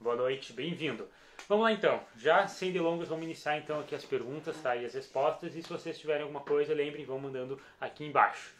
Boa noite, bem-vindo. Vamos lá então, já sem delongas, vamos iniciar então aqui as perguntas tá? e as respostas. E se vocês tiverem alguma coisa, lembrem, vão mandando aqui embaixo.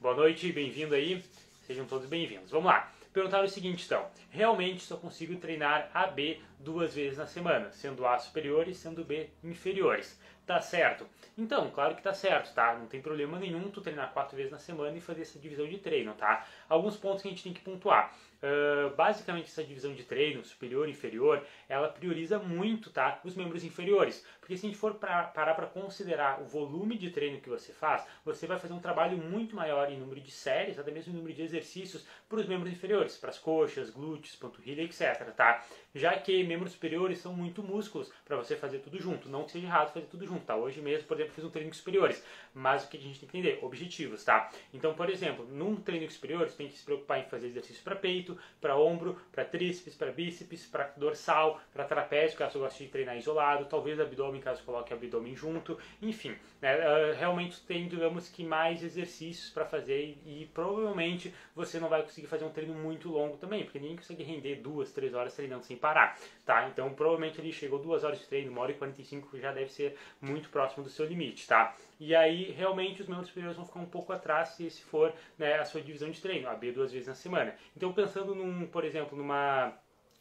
Boa noite, bem-vindo aí, sejam todos bem-vindos. Vamos lá. Perguntaram o seguinte então, realmente só consigo treinar AB duas vezes na semana, sendo A superiores, sendo B inferiores. Tá certo? Então, claro que tá certo, tá? Não tem problema nenhum tu treinar quatro vezes na semana e fazer essa divisão de treino, tá? Alguns pontos que a gente tem que pontuar. Uh, basicamente essa divisão de treino, superior e inferior, ela prioriza muito tá, os membros inferiores. Porque se a gente for pra, parar para considerar o volume de treino que você faz, você vai fazer um trabalho muito maior em número de séries, até mesmo em número de exercícios para os membros inferiores, para as coxas, glúteos, panturrilha, etc. Tá? Já que membros superiores são muito músculos para você fazer tudo junto. Não que seja errado fazer tudo junto. Tá? Hoje mesmo, por exemplo, fiz um treino com superiores. Mas o que a gente tem que entender? Objetivos. Tá? Então, por exemplo, num treino superior, você tem que se preocupar em fazer exercício para peito, para ombro, para tríceps, para bíceps, para dorsal, para trapézio, caso você goste de treinar isolado, talvez abdômen, caso coloque abdômen junto, enfim, né, uh, realmente tem, digamos que, mais exercícios para fazer e, e, provavelmente você não vai conseguir fazer um treino muito longo também, porque ninguém consegue render duas, três horas treinando sem parar, tá? Então, provavelmente ele chegou duas horas de treino, uma hora e 45 já deve ser muito próximo do seu limite, tá? E aí, realmente, os membros superiores vão ficar um pouco atrás se esse for né, a sua divisão de treino, AB duas vezes na semana. Então, pensando num, por exemplo, numa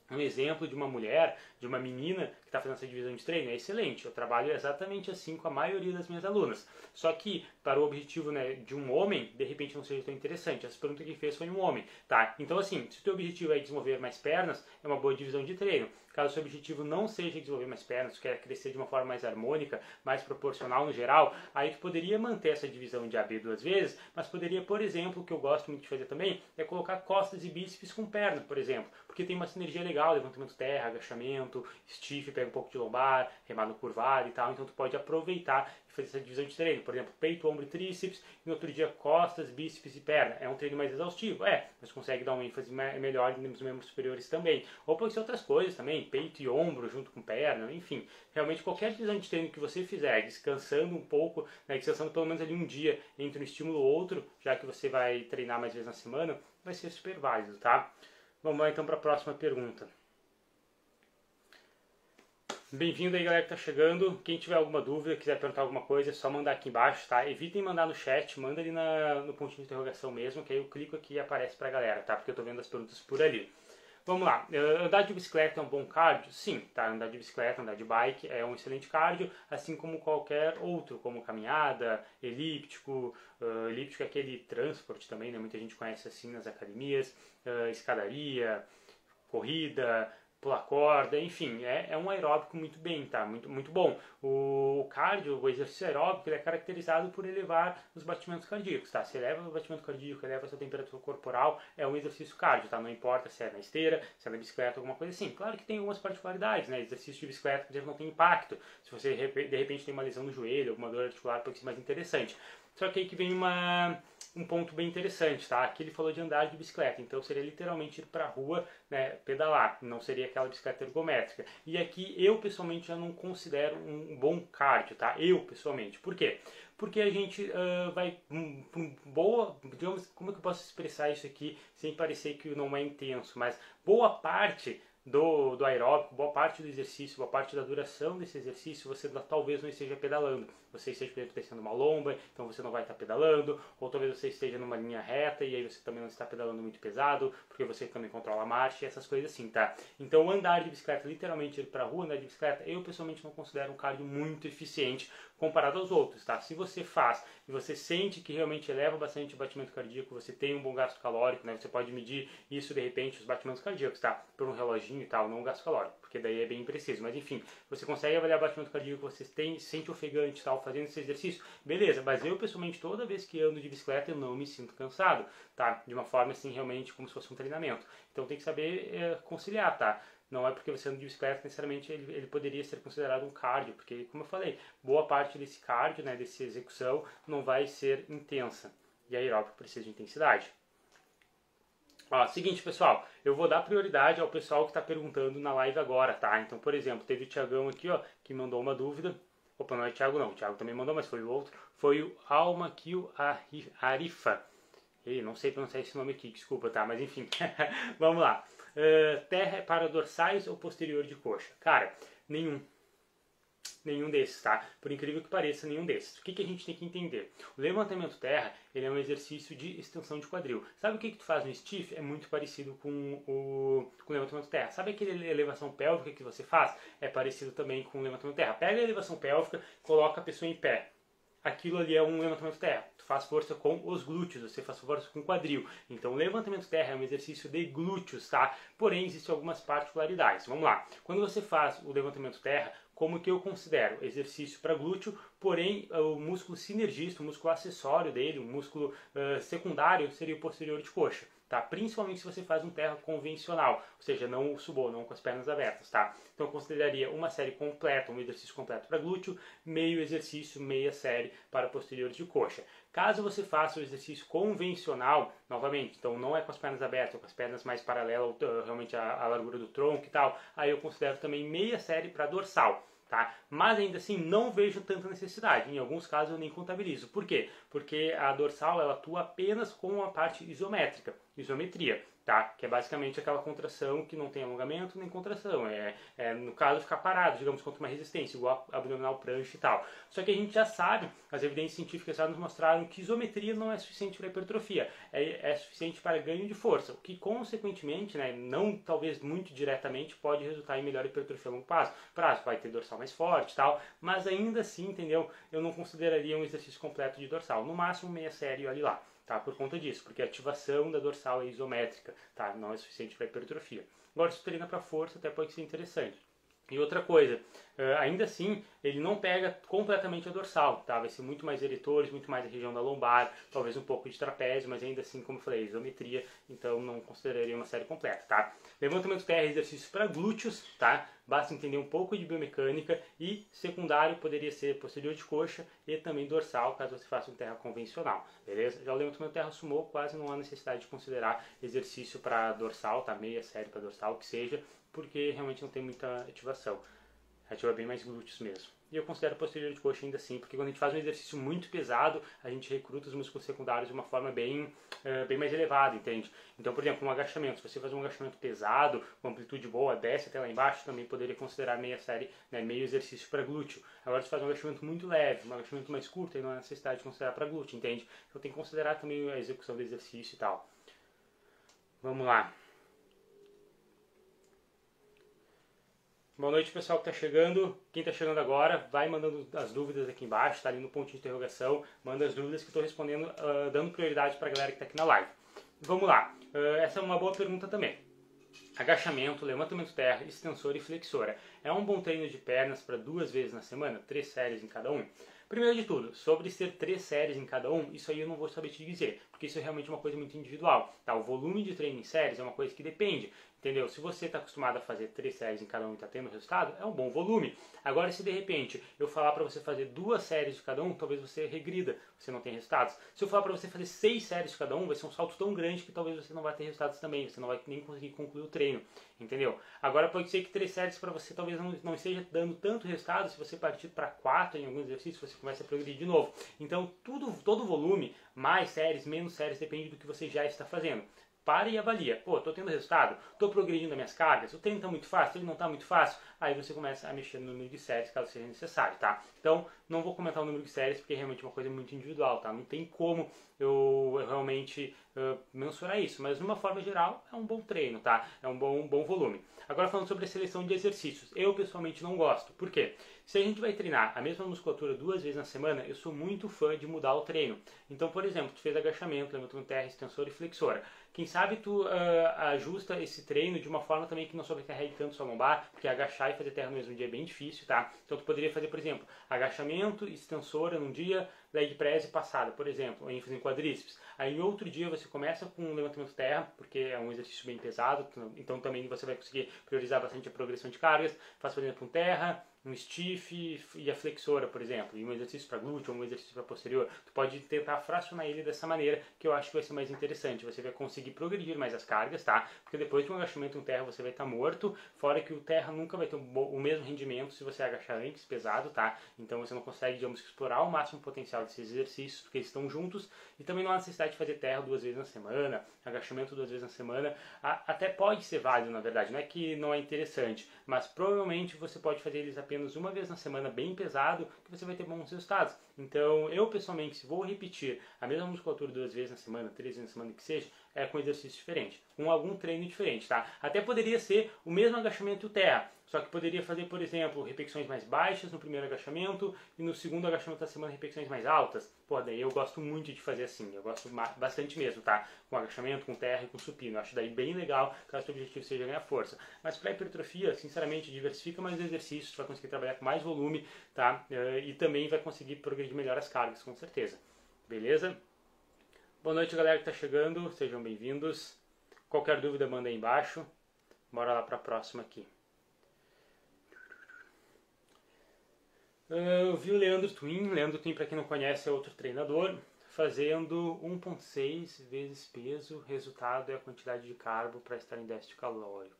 um exemplo de uma mulher, de uma menina que está fazendo essa divisão de treino, é excelente. Eu trabalho exatamente assim com a maioria das minhas alunas. Só que, para o objetivo né, de um homem, de repente não seja tão interessante. Essa pergunta que fez foi um homem, tá? Então, assim, se o teu objetivo é desenvolver mais pernas, é uma boa divisão de treino. Caso o seu objetivo não seja desenvolver mais pernas, quer crescer de uma forma mais harmônica, mais proporcional no geral, aí tu poderia manter essa divisão de AB duas vezes, mas poderia, por exemplo, o que eu gosto muito de fazer também, é colocar costas e bíceps com perna, por exemplo, porque tem uma sinergia legal, levantamento terra, agachamento, stiff, pega um pouco de lombar, remado curvado e tal, então tu pode aproveitar fazer essa divisão de treino. Por exemplo, peito, ombro e tríceps, e no outro dia costas, bíceps e perna. É um treino mais exaustivo? É, mas consegue dar um ênfase melhor nos membros superiores também. Ou pode ser outras coisas também, peito e ombro junto com perna, enfim. Realmente qualquer divisão de treino que você fizer, descansando um pouco, né, descansando pelo menos ali um dia entre um estímulo ou outro, já que você vai treinar mais vezes na semana, vai ser super válido, tá? Vamos lá então para a próxima pergunta. Bem-vindo aí, galera que tá chegando. Quem tiver alguma dúvida, quiser perguntar alguma coisa, é só mandar aqui embaixo, tá? Evitem mandar no chat, manda ali na, no pontinho de interrogação mesmo, que aí eu clico aqui e aparece pra galera, tá? Porque eu tô vendo as perguntas por ali. Vamos lá, uh, andar de bicicleta é um bom cardio? Sim, tá? Andar de bicicleta, andar de bike é um excelente cardio, assim como qualquer outro, como caminhada, elíptico, uh, elíptico é aquele transporte também, né? Muita gente conhece assim nas academias, uh, escadaria, corrida, pular corda, enfim, é, é um aeróbico muito bem, tá? Muito, muito bom. O cardio, o exercício aeróbico, ele é caracterizado por elevar os batimentos cardíacos, tá? Se eleva o batimento cardíaco, eleva a sua temperatura corporal, é um exercício cardio, tá? Não importa se é na esteira, se é na bicicleta, alguma coisa assim. Claro que tem algumas particularidades, né? Exercício de bicicleta, por exemplo, não tem impacto. Se você de repente tem uma lesão no joelho, alguma dor articular, pode ser mais interessante. Só que aí que vem uma um ponto bem interessante, tá? Aqui ele falou de andar de bicicleta, então seria literalmente ir para a rua, né, pedalar, não seria aquela bicicleta ergométrica. E aqui eu pessoalmente já não considero um bom cardio, tá? Eu pessoalmente. Por quê? Porque a gente uh, vai um, um, boa, digamos, como é que eu posso expressar isso aqui sem parecer que não é intenso, mas boa parte do, do aeróbico, boa parte do exercício, boa parte da duração desse exercício, você talvez não esteja pedalando. Você esteja descendo uma lomba, então você não vai estar pedalando, ou talvez você esteja numa linha reta e aí você também não está pedalando muito pesado, porque você também controla a marcha e essas coisas assim, tá? Então andar de bicicleta, literalmente ir para rua andar de bicicleta, eu pessoalmente não considero um cardio muito eficiente comparado aos outros, tá? Se você faz e você sente que realmente eleva bastante o batimento cardíaco, você tem um bom gasto calórico, né? Você pode medir isso de repente, os batimentos cardíacos, tá? Por um reloginho e tal, não o gasto calórico, porque daí é bem impreciso. Mas enfim, você consegue avaliar o batimento cardíaco, você tem, se sente ofegante tal, fazendo esse exercício, beleza. Mas eu pessoalmente, toda vez que ando de bicicleta, eu não me sinto cansado, tá? De uma forma assim, realmente como se fosse um treinamento. Então tem que saber é, conciliar, tá? não é porque você anda de bicicleta necessariamente ele, ele poderia ser considerado um cardio, porque como eu falei, boa parte desse cardio, né, dessa execução, não vai ser intensa. E aeróbico precisa de intensidade. Ó, seguinte, pessoal, eu vou dar prioridade ao pessoal que está perguntando na live agora, tá? Então, por exemplo, teve o Tiagão aqui, ó, que mandou uma dúvida. Opa, não é Thiago não, o Thiago também mandou, mas foi o outro. Foi o Alma Kill Arifa. Ei, não sei pronunciar esse nome aqui, desculpa, tá? Mas enfim, vamos lá. Uh, terra é para dorsais ou posterior de coxa? Cara, nenhum nenhum desses, tá? Por incrível que pareça, nenhum desses. O que, que a gente tem que entender? O levantamento terra, ele é um exercício de extensão de quadril. Sabe o que, que tu faz no stiff? É muito parecido com o, com o levantamento terra. Sabe aquele elevação pélvica que você faz? É parecido também com o levantamento terra. Pega a elevação pélvica, coloca a pessoa em pé. Aquilo ali é um levantamento terra. Tu faz força com os glúteos, você faz força com o quadril. Então, levantamento terra é um exercício de glúteos, tá? Porém, existem algumas particularidades. Vamos lá. Quando você faz o levantamento terra, como que eu considero. Exercício para glúteo, porém o músculo sinergista, o músculo acessório dele, o músculo uh, secundário seria o posterior de coxa tá? Principalmente se você faz um terra convencional, ou seja, não subô, não com as pernas abertas, tá? Então eu consideraria uma série completa, um exercício completo para glúteo, meio exercício, meia série para posteriores de coxa. Caso você faça o exercício convencional, novamente, então não é com as pernas abertas, é com as pernas mais paralelas, realmente a, a largura do tronco e tal, aí eu considero também meia série para dorsal. Tá? Mas ainda assim não vejo tanta necessidade. Em alguns casos eu nem contabilizo. Por quê? Porque a dorsal ela atua apenas com a parte isométrica, isometria tá? Que é basicamente aquela contração que não tem alongamento nem contração. É, é no caso ficar parado, digamos, contra uma resistência, igual abdominal prancha e tal. Só que a gente já sabe, as evidências científicas já nos mostraram que isometria não é suficiente para hipertrofia, é, é suficiente para ganho de força, o que consequentemente, né, não talvez muito diretamente, pode resultar em melhor hipertrofia a longo prazo. prazo vai ter dorsal mais forte e tal, mas ainda assim, entendeu? Eu não consideraria um exercício completo de dorsal. No máximo meia série olhe lá tá? Por conta disso, porque a ativação da dorsal é isométrica, tá? Não é suficiente para hipertrofia. Agora, se treina para força, até pode ser interessante. E outra coisa, ainda assim, ele não pega completamente a dorsal, tá? Vai ser muito mais eretores, muito mais a região da lombar, talvez um pouco de trapézio, mas ainda assim, como eu falei, isometria, então não consideraria uma série completa, tá? Levantamento terra exercício para glúteos, tá? Basta entender um pouco de biomecânica e secundário poderia ser posterior de coxa e também dorsal, caso você faça um terra convencional, beleza? Já o levantamento terra sumou, quase não há necessidade de considerar exercício para dorsal, tá? Meia série para dorsal, que seja, porque realmente não tem muita ativação. Ativa bem mais glúteos mesmo. E eu considero posterior de coxa ainda assim, porque quando a gente faz um exercício muito pesado, a gente recruta os músculos secundários de uma forma bem, uh, bem mais elevada, entende? Então, por exemplo, um agachamento. Se você faz um agachamento pesado, com amplitude boa, desce até lá embaixo, também poderia considerar meia série, né, meio exercício para glúteo. Agora, se faz um agachamento muito leve, um agachamento mais curto, aí não há necessidade de considerar para glúteo, entende? Então tem que considerar também a execução do exercício e tal. Vamos lá. Boa noite, pessoal que está chegando. Quem está chegando agora, vai mandando as dúvidas aqui embaixo, está ali no ponto de interrogação. Manda as dúvidas que estou respondendo, uh, dando prioridade para a galera que está aqui na live. Vamos lá. Uh, essa é uma boa pergunta também. Agachamento, levantamento terra, extensor e flexora. É um bom treino de pernas para duas vezes na semana? Três séries em cada um? Primeiro de tudo, sobre ser três séries em cada um, isso aí eu não vou saber te dizer, porque isso é realmente uma coisa muito individual. Tá? O volume de treino em séries é uma coisa que depende. Entendeu? Se você está acostumado a fazer três séries em cada um e está tendo resultado, é um bom volume. Agora, se de repente eu falar para você fazer duas séries de cada um, talvez você regrida, você não tenha resultados. Se eu falar para você fazer seis séries de cada um, vai ser um salto tão grande que talvez você não vai ter resultados também, você não vai nem conseguir concluir o treino, entendeu? Agora, pode ser que três séries para você talvez não, não esteja dando tanto resultado, se você partir para quatro em alguns exercícios, você começa a progredir de novo. Então, tudo, todo volume, mais séries, menos séries, depende do que você já está fazendo para e avalia. Pô, tô tendo resultado, tô progredindo as minhas cargas, o treino tá muito fácil, ele não tá muito fácil. Aí você começa a mexer no número de séries caso seja necessário, tá? Então, não vou comentar o número de séries porque é realmente uma coisa muito individual, tá? Não tem como eu realmente uh, mensurar isso, mas de uma forma geral é um bom treino, tá? É um bom, um bom volume. Agora falando sobre a seleção de exercícios, eu pessoalmente não gosto. Por quê? Se a gente vai treinar a mesma musculatura duas vezes na semana, eu sou muito fã de mudar o treino. Então, por exemplo, tu fez agachamento, levantamento terra, extensor e flexora. Quem sabe tu uh, ajusta esse treino de uma forma também que não sobrecarregue tanto sua lombar, porque agachar e fazer terra no mesmo dia é bem difícil, tá? Então tu poderia fazer, por exemplo, agachamento, extensora num dia, leg press e passada, por exemplo, ênfase em quadríceps. Aí em outro dia você começa com levantamento terra, porque é um exercício bem pesado, então também você vai conseguir priorizar bastante a progressão de cargas. Faz, por exemplo, um terra, um stiff e a flexora, por exemplo, e um exercício para glúteo, um exercício para posterior. Tu pode tentar fracionar ele dessa maneira, que eu acho que vai ser mais interessante. Você vai conseguir progredir mais as cargas, tá? Porque depois de um agachamento em terra você vai estar tá morto, fora que o terra nunca vai ter o mesmo rendimento se você agachar antes pesado, tá? Então você não consegue, digamos, explorar o máximo potencial desses exercícios, porque eles estão juntos, e também não há necessidade de fazer terra duas vezes na semana, agachamento duas vezes na semana. Até pode ser válido, na verdade, não é que não é interessante, mas provavelmente você pode fazer eles apenas uma vez na semana, bem pesado, que você vai ter bons resultados. Então, eu pessoalmente, se vou repetir a mesma musculatura duas vezes na semana, três vezes na semana que seja, é com exercício diferente, com algum treino diferente, tá? Até poderia ser o mesmo agachamento terra, só que poderia fazer, por exemplo, repetições mais baixas no primeiro agachamento e no segundo agachamento da semana repetições mais altas. Pô, daí eu gosto muito de fazer assim, eu gosto bastante mesmo, tá? Com agachamento, com terra e com supino. Acho daí bem legal, caso o objetivo seja ganhar força. Mas para hipertrofia, sinceramente, diversifica mais exercícios, vai conseguir trabalhar com mais volume, tá? Eh, e também vai conseguir progredir melhor as cargas, com certeza. Beleza? Boa noite, galera que está chegando. Sejam bem-vindos. Qualquer dúvida, manda aí embaixo. Bora lá para a próxima aqui. Ah, eu vi o Leandro Twin. Leandro Twin, para quem não conhece, é outro treinador. Fazendo 1,6 vezes peso. Resultado é a quantidade de carbo para estar em déficit calórico.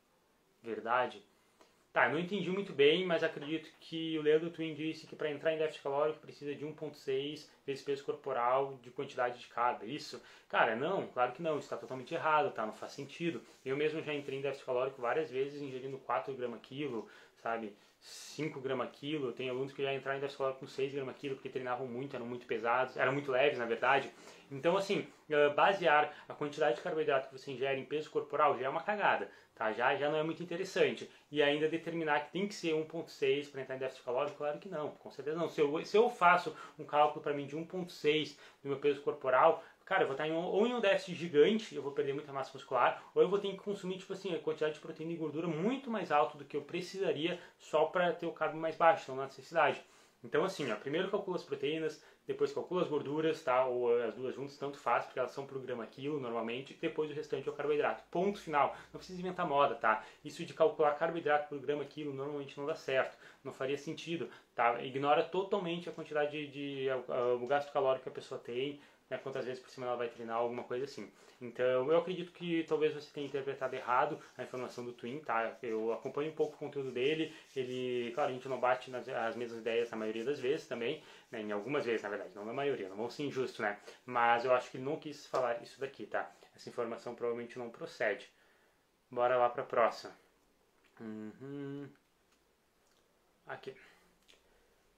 Verdade? Tá, não entendi muito bem, mas acredito que o Leandro Twin disse que para entrar em déficit calórico precisa de 1,6 vezes peso corporal de quantidade de carga. Isso? Cara, não, claro que não, está totalmente errado, tá? Não faz sentido. Eu mesmo já entrei em déficit calórico várias vezes ingerindo 4 gramas quilo, sabe? 5 gramas quilo. Tem alunos que já entraram em déficit calórico com 6 gramas quilo porque treinavam muito, eram muito pesados, eram muito leves na verdade. Então, assim, basear a quantidade de carboidrato que você ingere em peso corporal já é uma cagada tá? Já, já não é muito interessante. E ainda determinar que tem que ser 1.6 para entrar em déficit calórico, claro que não, com certeza não. Se eu, se eu faço um cálculo para mim de 1.6 do meu peso corporal, cara, eu vou estar em, ou em um déficit gigante, eu vou perder muita massa muscular, ou eu vou ter que consumir, tipo assim, a quantidade de proteína e gordura muito mais alta do que eu precisaria só para ter o carbo mais baixo, não há necessidade. Então, assim, ó, primeiro calcula as proteínas, depois calcula as gorduras, tá? Ou as duas juntas, tanto faz, porque elas são por grama quilo normalmente, e depois o restante é o carboidrato. Ponto final. Não precisa inventar moda, tá? Isso de calcular carboidrato por grama quilo normalmente não dá certo, não faria sentido, tá? Ignora totalmente a quantidade de, de uh, o gasto calórico que a pessoa tem, né, quantas vezes por semana ela vai treinar, alguma coisa assim. Então, eu acredito que talvez você tenha interpretado errado a informação do Twin, tá? Eu acompanho um pouco o conteúdo dele, ele, claro, a gente não bate nas as mesmas ideias na maioria das vezes também, né, em algumas vezes, na verdade, não na maioria, não vou ser injusto, né? Mas eu acho que ele não quis falar isso daqui, tá? Essa informação provavelmente não procede. Bora lá para a próxima. Uhum. Aqui.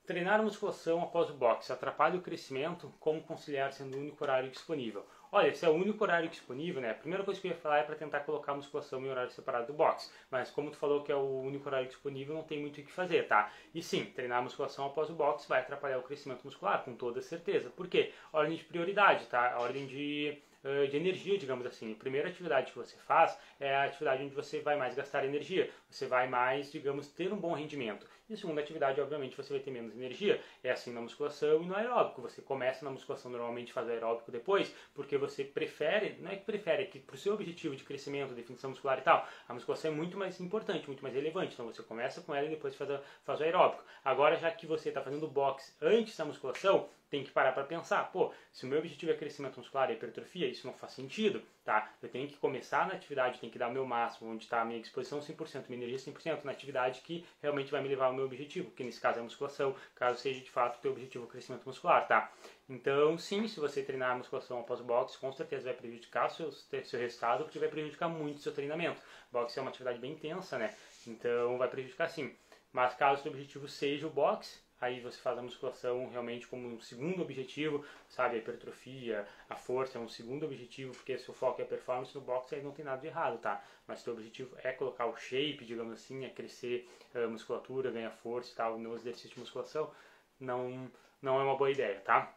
Treinar musculação após o boxe atrapalha o crescimento? Como conciliar sendo o único horário disponível? Olha, se é o único horário disponível, né? A primeira coisa que eu ia falar é para tentar colocar a musculação em horário separado do boxe. Mas como tu falou que é o único horário disponível, não tem muito o que fazer, tá? E sim, treinar a musculação após o boxe vai atrapalhar o crescimento muscular, com toda certeza. Por quê? Ordem de prioridade, tá? Ordem de de energia, digamos assim. A primeira atividade que você faz é a atividade onde você vai mais gastar energia, você vai mais, digamos, ter um bom rendimento. E a segunda atividade, obviamente, você vai ter menos energia. É assim na musculação e no aeróbico. Você começa na musculação, normalmente faz aeróbico depois, porque você prefere, não é que prefere, é que para o seu objetivo de crescimento, definição muscular e tal, a musculação é muito mais importante, muito mais relevante. Então você começa com ela e depois faz, a, faz o aeróbico. Agora, já que você está fazendo boxe antes da musculação, tem que parar para pensar, pô, se o meu objetivo é crescimento muscular e hipertrofia, isso não faz sentido, tá? Eu tenho que começar na atividade, tenho que dar o meu máximo, onde está a minha disposição 100%, minha energia 100%, na atividade que realmente vai me levar ao meu objetivo, que nesse caso é a musculação, caso seja de fato o teu objetivo o crescimento muscular, tá? Então, sim, se você treinar a musculação após o boxe, com certeza vai prejudicar o seu, seu resultado, porque vai prejudicar muito o seu treinamento. Boxe é uma atividade bem intensa, né? Então, vai prejudicar sim. Mas caso o seu objetivo seja o boxe, aí você faz a musculação realmente como um segundo objetivo, sabe? A hipertrofia, a força é um segundo objetivo, porque se o foco é performance no boxe, aí não tem nada de errado, tá? Mas se o objetivo é colocar o shape, digamos assim, é crescer a musculatura, ganhar força e tal, no exercício de musculação, não, não é uma boa ideia, tá?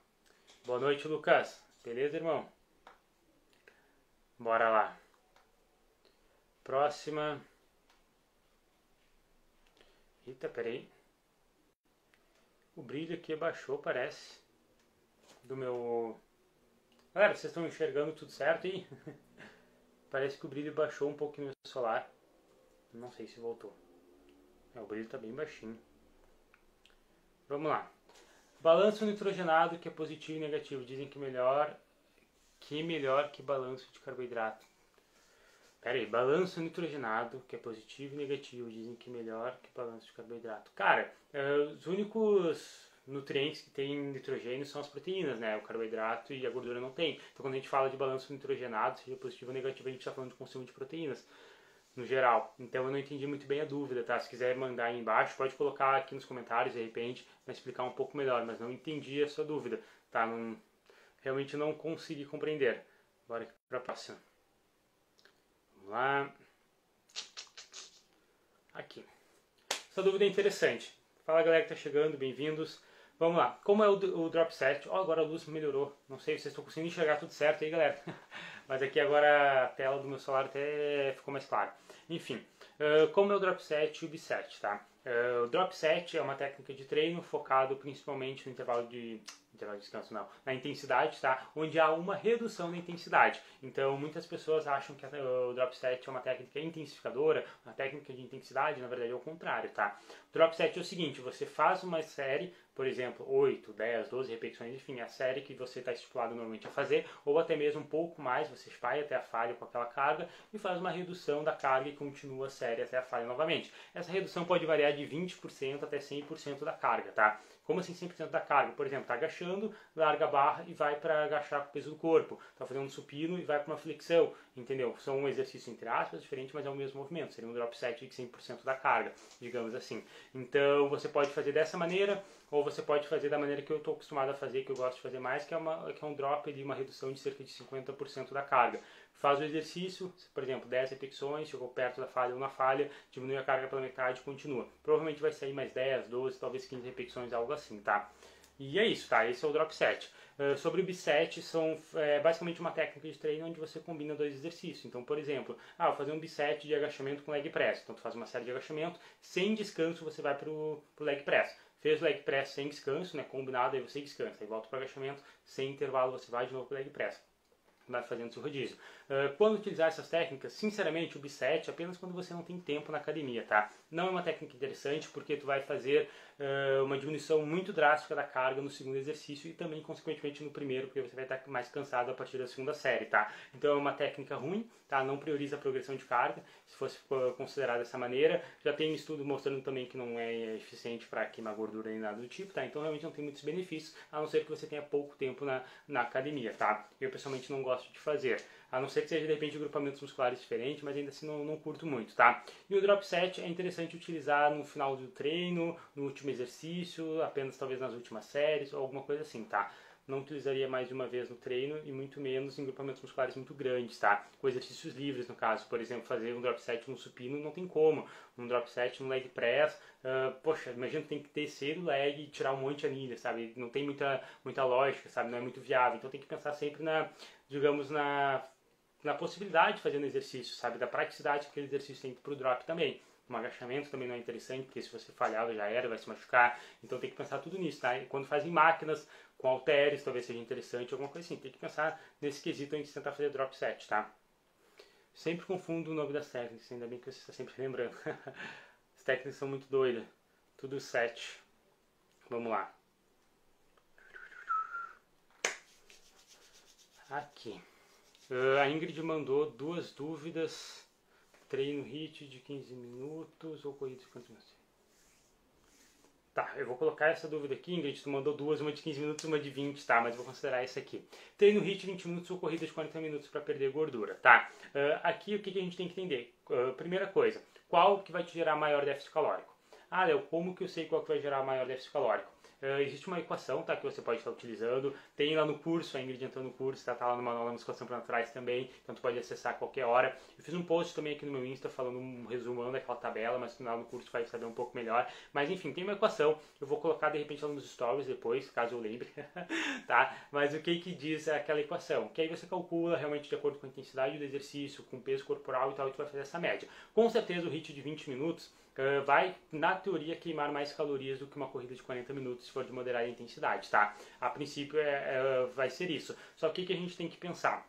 Boa noite, Lucas. Beleza, irmão? Bora lá. Próxima. Eita, peraí. O brilho aqui abaixou, parece. Do meu... Galera, vocês estão enxergando tudo certo aí? parece que o brilho baixou um pouquinho no solar. Não sei se voltou. É, o brilho tá bem baixinho. Vamos lá. Balanço nitrogenado que é positivo e negativo. Dizem que melhor que melhor que balanço de carboidrato. Pera aí, balanço nitrogenado, que é positivo e negativo, dizem que melhor que balanço de carboidrato. Cara, uh, os únicos nutrientes que tem nitrogênio são as proteínas, né? O carboidrato e a gordura não tem. Então quando a gente fala de balanço nitrogenado, seja positivo ou negativo, a gente está falando de consumo de proteínas no geral. Então eu não entendi muito bem a dúvida, tá? Se quiser mandar aí embaixo, pode colocar aqui nos comentários, de repente, para explicar um pouco melhor, mas não entendi a sua dúvida, tá? Não, realmente não consegui compreender. Bora para a próxima. Vamos lá. Aqui. Essa dúvida é interessante. Fala galera que está chegando, bem-vindos. Vamos lá. Como é o, o drop set? Oh, agora a luz melhorou. Não sei se vocês estão conseguindo enxergar tudo certo aí, galera. Mas aqui agora a tela do meu celular até ficou mais clara. Enfim, uh, como é o drop set e o biset, tá? Uh, o drop set é uma técnica de treino focado principalmente no intervalo de intervalo de descanso não, na intensidade, tá? Onde há uma redução da intensidade. Então, muitas pessoas acham que o drop set é uma técnica intensificadora, uma técnica de intensidade, na verdade é o contrário, tá? O drop set é o seguinte, você faz uma série por exemplo, 8, 10, 12 repetições, enfim, a série que você está estipulado normalmente a fazer, ou até mesmo um pouco mais, você vai até a falha com aquela carga e faz uma redução da carga e continua a série até a falha novamente. Essa redução pode variar de 20% até 100% da carga, tá? Como assim 100% da carga? Por exemplo, está agachando, larga a barra e vai para agachar com o peso do corpo. Está fazendo um supino e vai para uma flexão, entendeu? São um exercício entre aspas diferente, mas é o mesmo movimento. Seria um drop set de 100% da carga, digamos assim. Então, você pode fazer dessa maneira ou você pode fazer da maneira que eu estou acostumado a fazer, que eu gosto de fazer mais, que é, uma, que é um drop de uma redução de cerca de 50% da carga. Faz o exercício, por exemplo, 10 repetições, chegou perto da falha ou na falha, diminui a carga pela metade e continua. Provavelmente vai sair mais 10, 12, talvez 15 repetições, algo assim, tá? E é isso, tá? Esse é o drop set. Uh, sobre o biset, são é, basicamente uma técnica de treino onde você combina dois exercícios. Então, por exemplo, ah, vou fazer um biset de agachamento com leg press. Então, tu faz uma série de agachamento, sem descanso você vai para o leg press. Fez o leg press sem descanso, né, combinado, aí você descansa. Aí volta para o agachamento, sem intervalo você vai de novo para o leg press. Vai fazendo seu rodízio. Uh, quando utilizar essas técnicas, sinceramente, o biset apenas quando você não tem tempo na academia, tá? Não é uma técnica interessante porque tu vai fazer uh, uma diminuição muito drástica da carga no segundo exercício e também, consequentemente, no primeiro, porque você vai estar mais cansado a partir da segunda série, tá? Então é uma técnica ruim, tá? Não prioriza a progressão de carga, se fosse considerar dessa maneira. Já tem estudo mostrando também que não é eficiente para queimar gordura nem nada do tipo, tá? Então realmente não tem muitos benefícios, a não ser que você tenha pouco tempo na, na academia, tá? Eu pessoalmente não gosto de fazer. A não ser que seja de repente grupamentos musculares diferentes, mas ainda assim não, não curto muito, tá? E o drop set é interessante utilizar no final do treino, no último exercício, apenas talvez nas últimas séries ou alguma coisa assim, tá? não utilizaria mais de uma vez no treino e muito menos em grupamentos musculares muito grandes, tá? Com exercícios livres, no caso, por exemplo, fazer um drop set no supino não tem como, um drop set no leg press, uh, poxa, imagina tem que descer o leg e tirar um monte de anilha, sabe? Não tem muita, muita lógica, sabe? Não é muito viável, então tem que pensar sempre na, digamos, na na possibilidade de fazer no exercício, sabe? Da praticidade que aquele exercício tem para o drop também. Um agachamento também não é interessante, porque se você falhar já era, vai se machucar. Então tem que pensar tudo nisso, tá? E quando fazem máquinas com halteres, talvez seja interessante, alguma coisa assim. Tem que pensar nesse quesito antes de tentar fazer drop set, tá? Sempre confundo o nome das técnicas, ainda bem que você está sempre lembrando. As técnicas são muito doidas. Tudo set. Vamos lá. Aqui. Uh, a Ingrid mandou duas dúvidas. Treino HIT de 15 minutos ou corrida de quantos minutos? Tá, eu vou colocar essa dúvida aqui, Ingrid. Tu mandou duas, uma de 15 minutos e uma de 20, tá? Mas vou considerar essa aqui. Treino HIT 20 minutos ou corrida de 40 minutos para perder gordura, tá? Uh, aqui o que, que, a gente tem que entender? Uh, primeira coisa, qual que vai te gerar maior déficit calórico? Ah, Léo, como que eu sei qual que vai gerar maior déficit calórico? Uh, existe uma equação tá, que você pode estar utilizando. Tem lá no curso, a Ingrid entrou no curso, tá, tá lá no manual da musculação para trás também, então tu pode acessar a qualquer hora. Eu fiz um post também aqui no meu Insta falando um resumão daquela tabela, mas lá no curso vai saber um pouco melhor. Mas enfim, tem uma equação, eu vou colocar de repente lá nos stories depois, caso eu lembre, tá? Mas o que que diz aquela equação? Que aí você calcula realmente de acordo com a intensidade do exercício, com o peso corporal e tal, e tu vai fazer essa média. Com certeza o HIT de 20 minutos Uh, vai, na teoria, queimar mais calorias do que uma corrida de 40 minutos for de moderada intensidade, tá? A princípio é, é, vai ser isso. Só que o que a gente tem que pensar?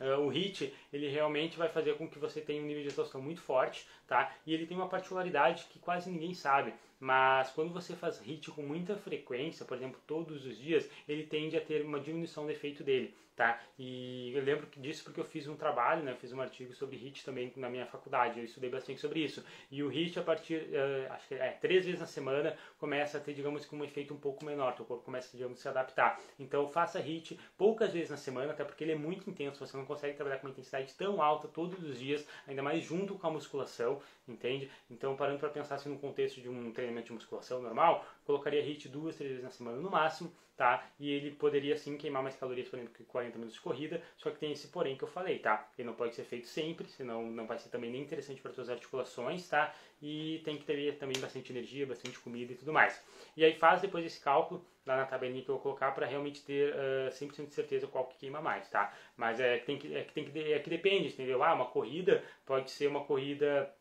Uh, o HIIT, ele realmente vai fazer com que você tenha um nível de exaustão muito forte, tá? E ele tem uma particularidade que quase ninguém sabe, mas quando você faz HIIT com muita frequência, por exemplo, todos os dias, ele tende a ter uma diminuição do efeito dele tá? E eu lembro disso porque eu fiz um trabalho, né? Eu fiz um artigo sobre HIT também na minha faculdade. Eu estudei bastante sobre isso. E o HIT a partir, uh, acho que é três vezes na semana, começa a ter, digamos, um efeito um pouco menor. O corpo começa, digamos, a se adaptar. Então faça HIT poucas vezes na semana, até porque ele é muito intenso. Você não consegue trabalhar com uma intensidade tão alta todos os dias, ainda mais junto com a musculação, entende? Então parando para pensar assim no contexto de um treinamento de musculação normal, colocaria HIT duas, três vezes na semana no máximo, tá? E ele poderia sim queimar mais calorias, por exemplo, que 40 minutos de corrida, só que tem esse porém que eu falei, tá? Ele não pode ser feito sempre, senão não vai ser também nem interessante para suas articulações, tá? E tem que ter também bastante energia, bastante comida e tudo mais. E aí faz depois esse cálculo lá na tabelinha que eu vou colocar para realmente ter uh, 100% de certeza qual que queima mais, tá? Mas é que tem que, é que, tem que, é que depende, entendeu? Ah, uma corrida pode ser uma corrida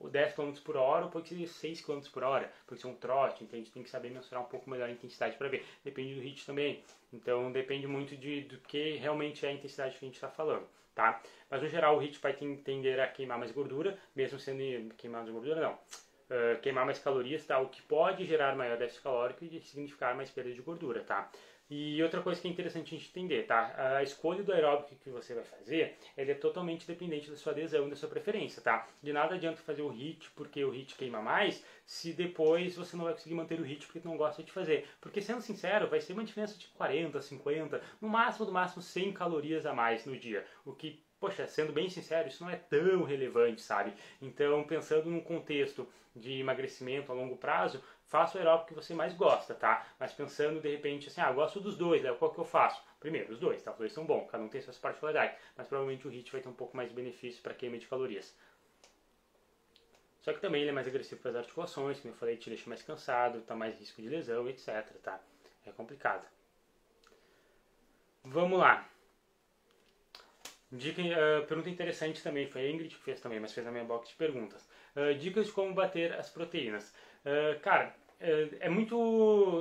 10 km por hora ou pode ser 6 km por hora, pode ser um trote, então a gente tem que saber mensurar um pouco melhor a intensidade para ver. Depende do ritmo também, então depende muito de, do que realmente é a intensidade que a gente está falando, tá? Mas no geral o ritmo vai tender a queimar mais gordura, mesmo sendo queimar mais gordura não. Uh, queimar mais calorias, tá? O que pode gerar maior déficit calórico e significar mais perda de gordura, tá? E outra coisa que é interessante a gente entender, tá? A escolha do aeróbico que você vai fazer, ele é totalmente dependente da sua adesão e da sua preferência, tá? De nada adianta fazer o HIT porque o HIT queima mais, se depois você não vai conseguir manter o HIT porque não gosta de fazer. Porque sendo sincero, vai ser uma diferença de 40, 50, no máximo, no máximo 100 calorias a mais no dia, o que poxa, sendo bem sincero, isso não é tão relevante, sabe? Então, pensando num contexto de emagrecimento a longo prazo, faça o aeróbico que você mais gosta, tá? Mas pensando de repente assim, ah, gosto dos dois, né? qual que eu faço? Primeiro, os dois, tá? Os dois são bons, cada um tem suas particularidades, mas provavelmente o HIIT vai ter um pouco mais de benefício para queima de calorias. Só que também ele é mais agressivo para as articulações, como eu falei, te deixa mais cansado, tá mais risco de lesão, etc, tá? É complicado. Vamos lá. Dica, uh, pergunta interessante também, foi a Ingrid que fez também, mas fez na minha box de perguntas. Uh, dicas de como bater as proteínas. Uh, cara, é, é muito.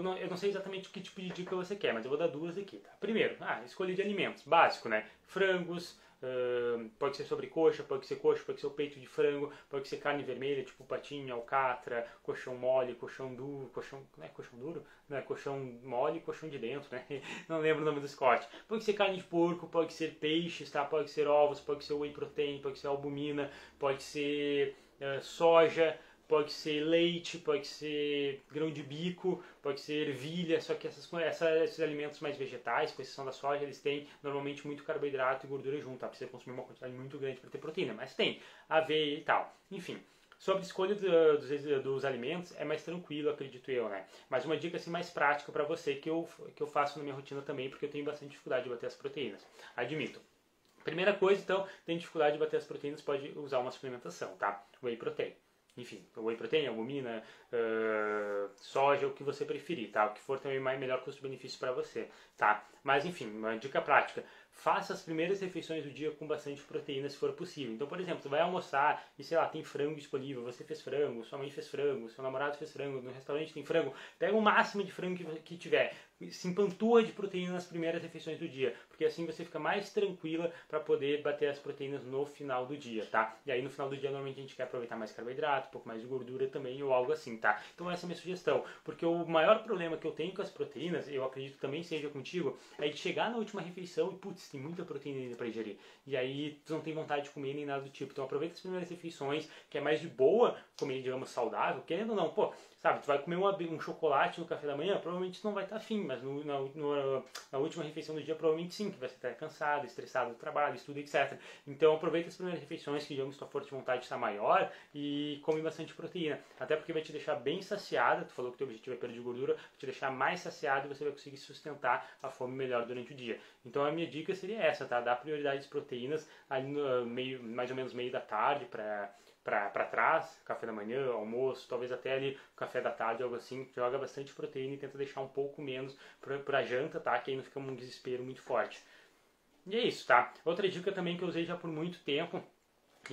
Não, eu não sei exatamente que tipo de dica você quer, mas eu vou dar duas aqui, tá? Primeiro, ah, escolha de alimentos, básico, né? Frangos, uh, pode ser sobrecoxa, pode ser coxa, pode ser o peito de frango, pode ser carne vermelha, tipo patinho, alcatra, colchão mole, colchão duro, colchão. Não é colchão duro? Não é colchão mole colchão de dentro, né? Não lembro o nome do corte. Pode ser carne de porco, pode ser peixes, tá? Pode ser ovos, pode ser whey protein, pode ser albumina, pode ser uh, soja pode ser leite, pode ser grão de bico, pode ser ervilha, só que essas, essa, esses alimentos mais vegetais, com exceção da soja, eles têm normalmente muito carboidrato e gordura junto, tá? Precisa consumir uma quantidade muito grande para ter proteína, mas tem aveia e tal. Enfim, sobre a escolha do, dos, dos, alimentos é mais tranquilo, acredito eu, né? Mas uma dica assim mais prática para você que eu, que eu faço na minha rotina também, porque eu tenho bastante dificuldade de bater as proteínas. Admito. Primeira coisa, então, tem dificuldade de bater as proteínas, pode usar uma suplementação, tá? Whey protein enfim, whey protein, albumina, uh, soja, o que você preferir, tá? O que for também mais melhor custo-benefício para você, tá? Mas enfim, uma dica prática faça as primeiras refeições do dia com bastante proteína se for possível. Então, por exemplo, você vai almoçar e sei lá, tem frango disponível, você fez frango, sua mãe fez frango, seu namorado fez frango, no restaurante tem frango, pega o máximo de frango que, que tiver, se empantua de proteína nas primeiras refeições do dia, porque assim você fica mais tranquila para poder bater as proteínas no final do dia, tá? E aí no final do dia normalmente a gente quer aproveitar mais carboidrato, um pouco mais de gordura também ou algo assim, tá? Então essa é a minha sugestão, porque o maior problema que eu tenho com as proteínas, eu acredito também seja contigo, é de chegar na última refeição e putz, tem muita proteína ainda para ingerir. E aí tu não tem vontade de comer nem nada do tipo. Então aproveita as primeiras refeições, que é mais de boa, comer, digamos, saudável, querendo ou não, pô, sabe, tu vai comer uma, um chocolate no café da manhã, provavelmente não vai estar afim, mas no, na, no, na, última refeição do dia, provavelmente sim, que vai estar cansado, estressado do trabalho, estudo, etc. Então aproveita as primeiras refeições, que digamos, tua força de vontade está maior e come bastante proteína. Até porque vai te deixar bem saciada, tu falou que teu objetivo é perder gordura, vai te deixar mais saciado e você vai conseguir sustentar a fome melhor durante o dia. Então a minha dica seria essa, tá? Dar prioridade às proteínas ali no meio, mais ou menos meio da tarde para para trás, café da manhã, almoço, talvez até ali café da tarde, algo assim, joga bastante proteína e tenta deixar um pouco menos para janta, tá? Que aí não fica um desespero muito forte. E é isso, tá? Outra dica também que eu usei já por muito tempo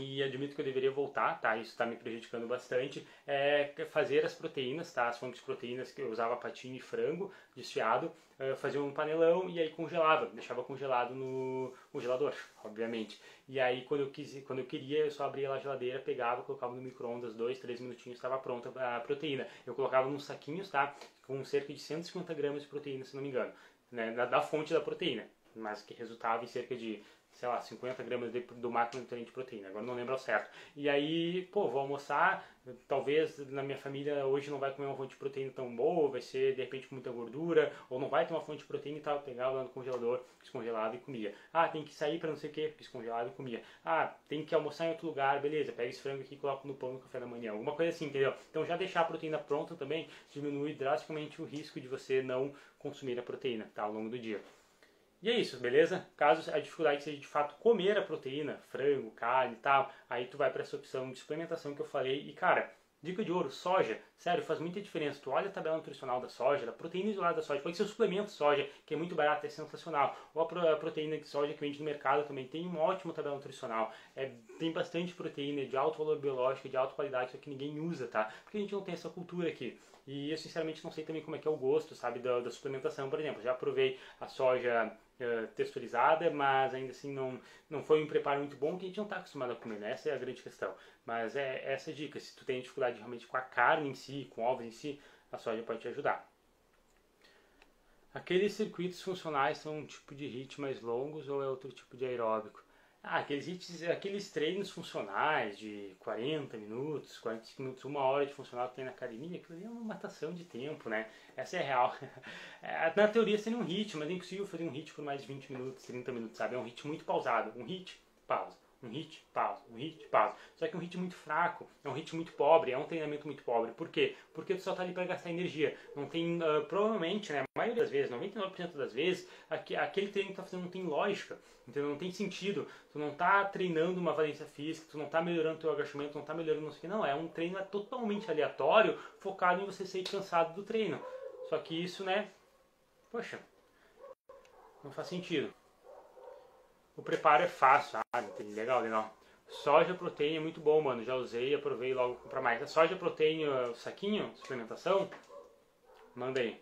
e admito que eu deveria voltar, tá? Isso está me prejudicando bastante. É fazer as proteínas, tá? As fontes de proteínas que eu usava patinho e frango desfiado, uh, fazia um panelão e aí congelava, deixava congelado no congelador, obviamente. E aí quando eu quis, quando eu queria, eu só abria a geladeira, pegava, colocava no micro-ondas, dois, três minutinhos, estava pronta a proteína. Eu colocava nos saquinhos, tá? Com cerca de 150 gramas de proteína, se não me engano, né? da fonte da proteína, mas que resultava em cerca de sei lá, 50 gramas de, do macronutriente de proteína, agora não lembro ao certo. E aí, pô, vou almoçar, talvez na minha família hoje não vai comer uma fonte de proteína tão boa, vai ser de repente com muita gordura, ou não vai ter uma fonte de proteína e tal, pegava lá no congelador, descongelava e comia. Ah, tem que sair para não sei o que, descongelava e comia. Ah, tem que almoçar em outro lugar, beleza, pega esse frango aqui e coloca no pão no café da manhã, alguma coisa assim, entendeu? Então já deixar a proteína pronta também diminui drasticamente o risco de você não consumir a proteína, tá, ao longo do dia. E é isso, beleza? Caso a dificuldade seja de fato comer a proteína, frango, carne e tal, aí tu vai para essa opção de suplementação que eu falei. E cara, dica de ouro, soja, sério, faz muita diferença. Tu olha a tabela nutricional da soja, da proteína isolada da soja, pode ser o suplemento soja, que é muito barato, é sensacional. Ou a proteína de soja que vende no mercado também tem uma ótima tabela nutricional. É, tem bastante proteína de alto valor biológico, de alta qualidade, só que ninguém usa, tá? Porque a gente não tem essa cultura aqui. E eu sinceramente não sei também como é que é o gosto, sabe, da, da suplementação, por exemplo. Já provei a soja uh, texturizada, mas ainda assim não, não foi um preparo muito bom que a gente não está acostumado a comer, né? Essa é a grande questão. Mas é essa a dica. Se tu tem dificuldade realmente com a carne em si, com ovos em si, a soja pode te ajudar. Aqueles circuitos funcionais são um tipo de HIIT mais longos ou é outro tipo de aeróbico? Ah, aqueles, hits, aqueles treinos funcionais de 40 minutos, 45 minutos, uma hora de funcional que tem na academia, aquilo ali é uma matação de tempo, né? Essa é real. É, na teoria seria um hit, mas é impossível fazer um hit por mais de 20 minutos, 30 minutos, sabe? É um hit muito pausado. Um hit, pausa um hit, pausa, um hit, pausa. Só que é um hit muito fraco, é um hit muito pobre, é um treinamento muito pobre. Por quê? Porque tu só tá ali para gastar energia. Não tem, uh, provavelmente, né, a maioria das vezes, 99% das vezes, aquele treino que tu tá fazendo não tem lógica, entendeu? Não tem sentido. Tu não tá treinando uma valência física, tu não tá melhorando teu agachamento, tu não tá melhorando não sei o que, não. É um treino totalmente aleatório, focado em você sair cansado do treino. Só que isso, né, poxa, não faz sentido. O preparo é fácil, ah, legal, legal. Soja proteína é muito bom, mano. Já usei aprovei logo comprar mais. A soja proteína, saquinho, suplementação, manda aí.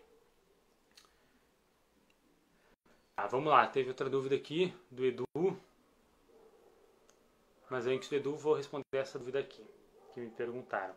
Ah, vamos lá, teve outra dúvida aqui do Edu. Mas antes do Edu, vou responder essa dúvida aqui, que me perguntaram.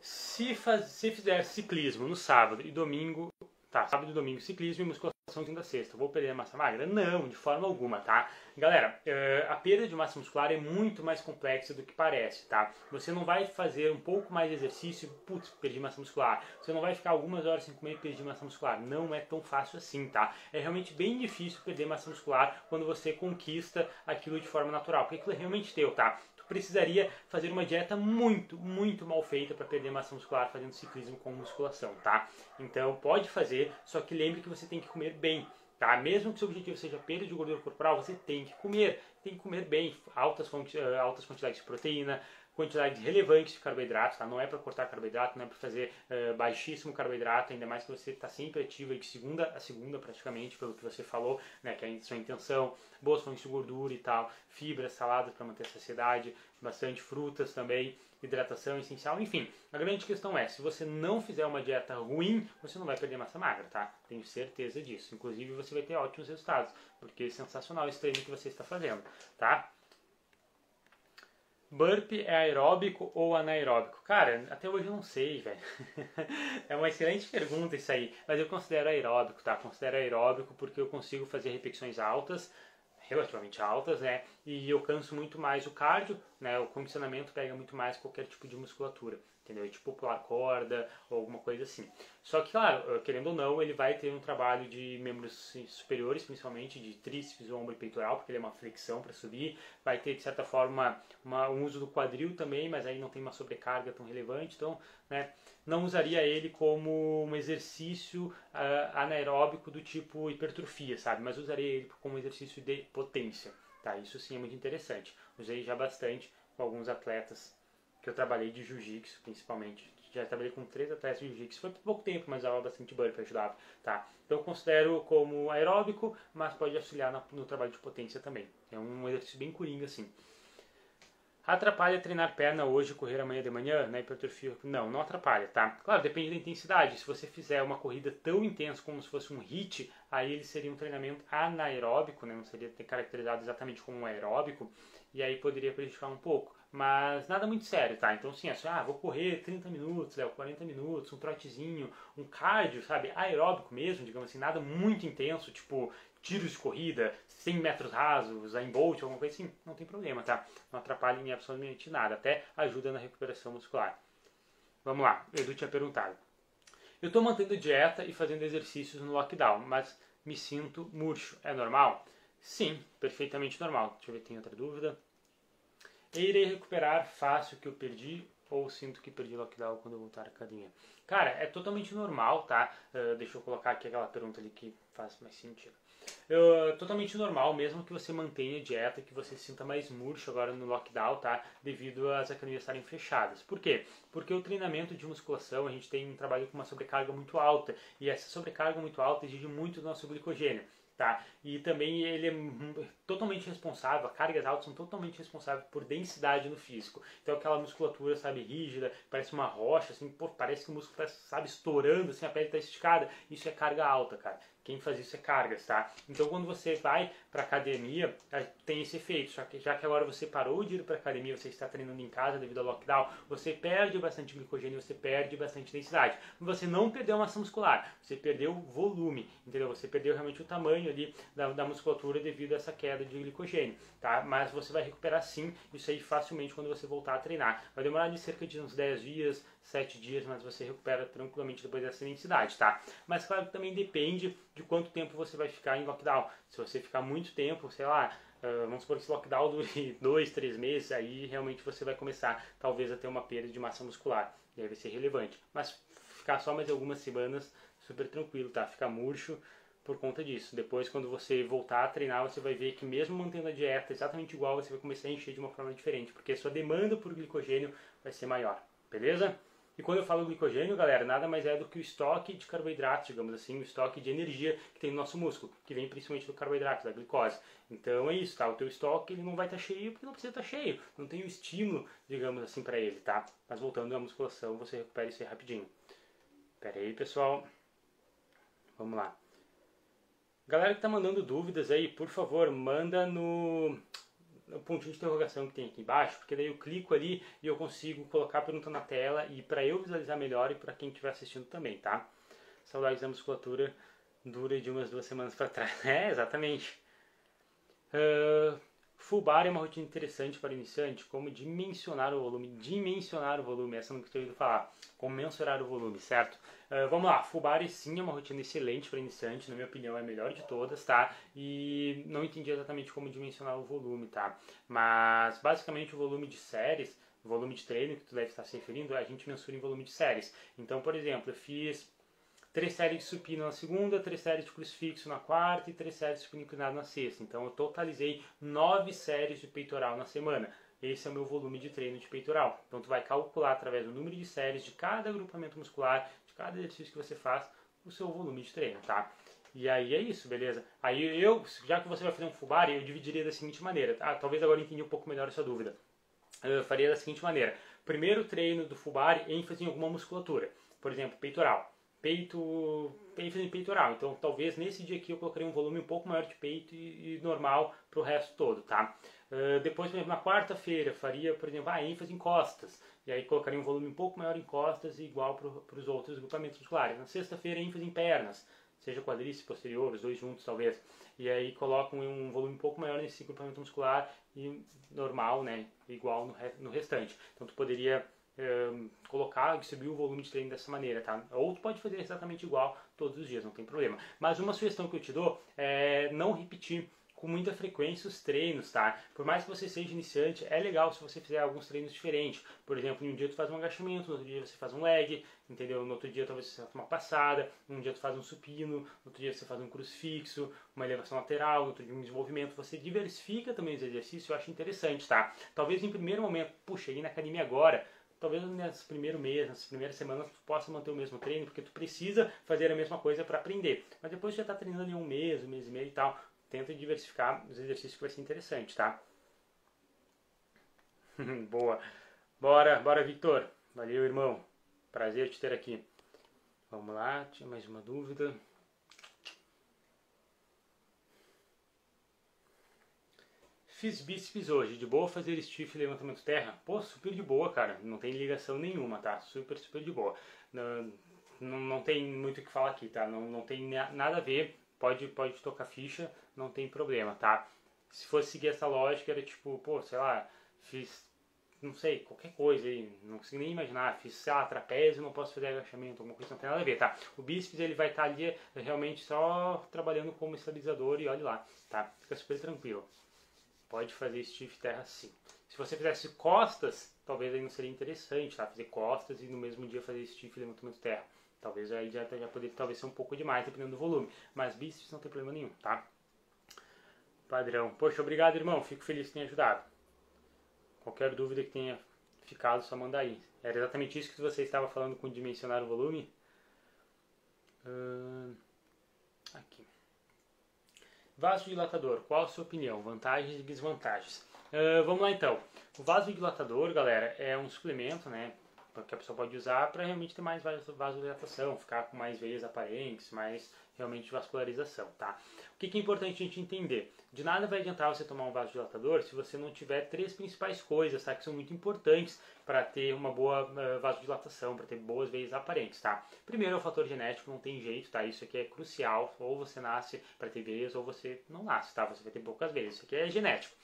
Se, faz, se fizer ciclismo no sábado e domingo, tá, sábado e domingo ciclismo e musculação segunda sexta. Vou perder massa magra? Não, de forma alguma, tá? Galera, eh, a perda de massa muscular é muito mais complexa do que parece, tá? Você não vai fazer um pouco mais de exercício putz, perdi massa muscular. Você não vai ficar algumas horas sem comer e perder massa muscular. Não é tão fácil assim, tá? É realmente bem difícil perder massa muscular quando você conquista aquilo de forma natural, porque aquilo é realmente teu, tá? Precisaria fazer uma dieta muito, muito mal feita para perder massa muscular fazendo ciclismo com musculação, tá? Então pode fazer, só que lembre que você tem que comer bem, tá? Mesmo que seu objetivo seja perda de gordura corporal, você tem que comer, tem que comer bem, altas, eh, altas quantidades de proteína, quantidade relevante de carboidrato, tá? Não é para cortar carboidrato, não é para fazer uh, baixíssimo carboidrato, ainda mais que você está sempre ativo de segunda a segunda praticamente, pelo que você falou, né? Que é a sua intenção, boas fontes de gordura e tal, fibras, saladas para manter a saciedade, bastante frutas também, hidratação essencial, enfim. A grande questão é, se você não fizer uma dieta ruim, você não vai perder massa magra, tá? Tenho certeza disso. Inclusive você vai ter ótimos resultados, porque é sensacional esse treino que você está fazendo, tá? Burp é aeróbico ou anaeróbico? Cara, até hoje eu não sei, velho. é uma excelente pergunta isso aí. Mas eu considero aeróbico, tá? Considero aeróbico porque eu consigo fazer repetições altas, relativamente altas, né? E eu canso muito mais o cardio, né? O condicionamento pega muito mais qualquer tipo de musculatura entendeu? Tipo pular corda ou alguma coisa assim. Só que, claro, eh, querendo ou não, ele vai ter um trabalho de membros superiores, principalmente de tríceps, ombro e peitoral, porque ele é uma flexão para subir. Vai ter, de certa forma, uma, um uso do quadril também, mas aí não tem uma sobrecarga tão relevante. Então, né, não usaria ele como um exercício uh, anaeróbico do tipo hipertrofia, sabe? Mas usaria ele como exercício de potência. Tá, isso sim é muito interessante. Usei já bastante com alguns atletas que eu trabalhei de jiu-jitsu, principalmente. Já trabalhei com três atletas de jiu-jitsu. Foi por pouco tempo, mas dava bastante burpee, ajudava. Tá? Então eu considero como aeróbico, mas pode auxiliar no, trabalho de potência também. É um exercício bem coringa, assim. Atrapalha treinar perna hoje, correr amanhã de manhã, na hipertrofia? Não, não atrapalha, tá? Claro, depende da intensidade. Se você fizer uma corrida tão intensa como se fosse um HIT, aí ele seria um treinamento anaeróbico, né? Não seria caracterizado exatamente como um aeróbico, e aí poderia prejudicar um pouco. Mas nada muito sério, tá? Então, assim, assim ah, vou correr 30 minutos, Léo, 40 minutos, um trotezinho, um cardio, sabe? Aeróbico mesmo, digamos assim, nada muito intenso, tipo tiros de corrida, 100 metros rasos, em Bolt, alguma coisa assim, não tem problema, tá? Não atrapalha em absolutamente nada, até ajuda na recuperação muscular. Vamos lá, o Edu tinha perguntado. Eu estou mantendo dieta e fazendo exercícios no lockdown, mas me sinto murcho. É normal? Sim, perfeitamente normal. Deixa eu ver, tem outra dúvida. Irei recuperar fácil que eu perdi ou sinto que perdi lockdown quando eu voltar à academia? Cara, é totalmente normal, tá? Uh, deixa eu colocar aqui aquela pergunta ali que faz mais sentido. Uh, totalmente normal, mesmo que você mantenha a dieta, que você se sinta mais murcho agora no lockdown, tá? Devido às academias estarem fechadas. Por quê? Porque o treinamento de musculação, a gente tem um trabalho com uma sobrecarga muito alta, e essa sobrecarga muito alta exige muito do nosso glicogênio. Tá? E também ele é totalmente responsável, cargas altas são totalmente responsáveis por densidade no físico. Então aquela musculatura, sabe, rígida, parece uma rocha, assim, pô, parece que o músculo está, sabe, estourando, assim, a pele está esticada. Isso é carga alta, cara. Quem faz isso é cargas, tá? Então quando você vai para academia, é, tem esse efeito. Só que já que agora você parou de ir para academia, você está treinando em casa devido ao lockdown, você perde bastante glicogênio, você perde bastante densidade. Você não perdeu massa muscular, você perdeu volume, entendeu? Você perdeu realmente o tamanho ali da, da musculatura devido a essa queda de glicogênio, tá? Mas você vai recuperar sim isso aí facilmente quando você voltar a treinar. Vai demorar de cerca de uns 10 dias, 7 dias, mas você recupera tranquilamente depois dessa densidade, tá? Mas claro que também depende de quanto tempo você vai ficar em lockdown. Se você ficar muito tempo, sei lá, uh, vamos supor que esse lockdown dure 2, 3 meses, aí realmente você vai começar talvez a ter uma perda de massa muscular. E aí vai ser relevante. Mas ficar só mais algumas semanas, super tranquilo, tá? Ficar murcho por conta disso. Depois, quando você voltar a treinar, você vai ver que mesmo mantendo a dieta exatamente igual, você vai começar a encher de uma forma diferente, porque a sua demanda por glicogênio vai ser maior. Beleza? E quando eu falo glicogênio, galera, nada mais é do que o estoque de carboidratos, digamos assim, o estoque de energia que tem no nosso músculo, que vem principalmente do carboidrato, da glicose. Então é isso, tá? O teu estoque ele não vai estar tá cheio porque não precisa estar tá cheio, não tem o estímulo, digamos assim, para ele, tá? Mas voltando à musculação, você recupera isso aí rapidinho. Pera aí, pessoal. Vamos lá. Galera que tá mandando dúvidas aí, por favor, manda no o pontinho de interrogação que tem aqui embaixo, porque daí eu clico ali e eu consigo colocar a pergunta na tela e para eu visualizar melhor e para quem estiver assistindo também, tá? Saudades da musculatura dura de umas duas semanas para trás. É, exatamente. Uh, full bar é uma rotina interessante para iniciante, como dimensionar o volume. Dimensionar o volume, essa não que eu ouvido falar. Como mensurar o volume, certo? Uh, vamos lá, full bar sim é uma rotina excelente para iniciante, na minha opinião é a melhor de todas, tá? E não entendi exatamente como dimensionar o volume, tá? Mas basicamente o volume de séries, o volume de treino que tu deve estar se referindo, a gente mensura em volume de séries. Então, por exemplo, eu fiz três séries de supino na segunda, três séries de crucifixo na quarta e três séries de supino inclinado na sexta. Então eu totalizei nove séries de peitoral na semana. Esse é o meu volume de treino de peitoral. Então tu vai calcular através do número de séries de cada agrupamento muscular, de cada exercício que você faz, o seu volume de treino, tá? E aí é isso, beleza? Aí eu, já que você vai fazer um fubari, eu dividiria da seguinte maneira, tá? Talvez agora eu entendi um pouco melhor essa dúvida. Eu faria da seguinte maneira. Primeiro treino do fubari, ênfase em alguma musculatura. Por exemplo, peitoral peito, peitoral. Então, talvez nesse dia aqui eu colocaria um volume um pouco maior de peito e, e normal para o resto todo, tá? Uh, depois, por exemplo, na quarta-feira, faria, por exemplo, a ênfase em costas. E aí colocaria um volume um pouco maior em costas e igual para os outros agrupamentos musculares. Na sexta-feira, ênfase em pernas, seja quadríceps posterior, os dois juntos talvez. E aí colocam um volume um pouco maior nesse agrupamento muscular e normal, né? Igual no, no restante. Então, tu poderia colocar, distribuir o volume de treino dessa maneira, tá? Ou tu pode fazer exatamente igual todos os dias, não tem problema. Mas uma sugestão que eu te dou é não repetir com muita frequência os treinos, tá? Por mais que você seja iniciante, é legal se você fizer alguns treinos diferentes. Por exemplo, em um dia tu faz um agachamento, no outro dia você faz um leg, entendeu? No outro dia talvez você faça uma passada, um dia tu faz um supino, no outro dia você faz um crucifixo, uma elevação lateral, no outro dia um desenvolvimento. Você diversifica também os exercícios, eu acho interessante, tá? Talvez em primeiro momento, puxa, cheguei na academia agora, talvez nesse primeiro mês, nas primeiras semanas, tu possa manter o mesmo treino, porque tu precisa fazer a mesma coisa para aprender. Mas depois já está treinando em um mês, um mês e meio e tal, tenta diversificar os exercícios que vai ser interessante, tá? Boa. Bora, bora, Victor. Valeu, irmão. Prazer te ter aqui. Vamos lá, tinha mais uma dúvida. Fiz bíceps hoje, de boa fazer stiff levantamento terra? Pô, super de boa, cara. Não tem ligação nenhuma, tá? Super, super de boa. Não, não, não tem muito o que falar aqui, tá? Não, não tem nada a ver pode, pode tocar ficha, não tem problema, tá? Se fosse seguir essa lógica, era tipo, pô, sei lá, fiz, não sei, qualquer coisa aí, não consigo nem imaginar, fiz, sei lá, trapézio, não posso fazer agachamento, alguma coisa, não tem nada a ver, tá? O bíceps, ele vai estar tá ali realmente só trabalhando como estabilizador e olha lá, tá? Fica super tranquilo. Pode fazer stiff terra sim. Se você fizesse costas, talvez aí não seria interessante, tá? Fazer costas e no mesmo dia fazer stiff levantamento terra. Talvez aí já, já poderia talvez ser um pouco demais, dependendo do volume. Mas bíceps não tem problema nenhum, tá? Padrão. Poxa, obrigado, irmão. Fico feliz que tenha ajudado. Qualquer dúvida que tenha ficado, só manda aí. Era exatamente isso que você estava falando com dimensionar o volume? Aqui. Vasodilatador, qual a sua opinião? Vantagens e desvantagens? Uh, vamos lá então. O vasodilatador, galera, é um suplemento, né? Que a pessoa pode usar para realmente ter mais vasodilatação, ficar com mais veias aparentes, mais realmente vascularização, tá? O que, que é importante a gente entender? De nada vai adiantar você tomar um vasodilatador se você não tiver três principais coisas, tá? Que são muito importantes para ter uma boa uh, vasodilatação, para ter boas veias aparentes, tá? Primeiro é o fator genético, não tem jeito, tá? Isso aqui é crucial, ou você nasce para ter veias ou você não nasce, tá? Você vai ter poucas veias, isso aqui é genético.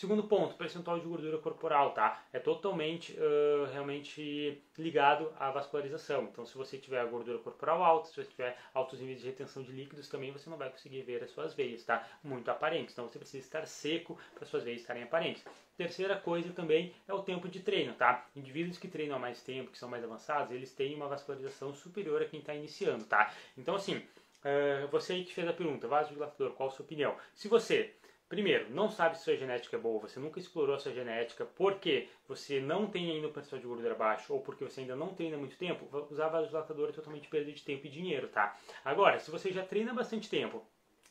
Segundo ponto, percentual de gordura corporal, tá? É totalmente, uh, realmente ligado à vascularização. Então, se você tiver gordura corporal alta, se você tiver altos níveis de retenção de líquidos, também você não vai conseguir ver as suas veias, tá? Muito aparentes. Então, você precisa estar seco para suas veias estarem aparentes. Terceira coisa também é o tempo de treino, tá? Indivíduos que treinam há mais tempo, que são mais avançados, eles têm uma vascularização superior a quem está iniciando, tá? Então, assim, uh, você aí que fez a pergunta, vasodilatador, qual a sua opinião? Se você Primeiro, não sabe se sua genética é boa, você nunca explorou a sua genética, porque você não tem ainda o percentual de gordura baixo ou porque você ainda não treina muito tempo, usar vasodilatador é totalmente perda de tempo e dinheiro, tá? Agora, se você já treina bastante tempo,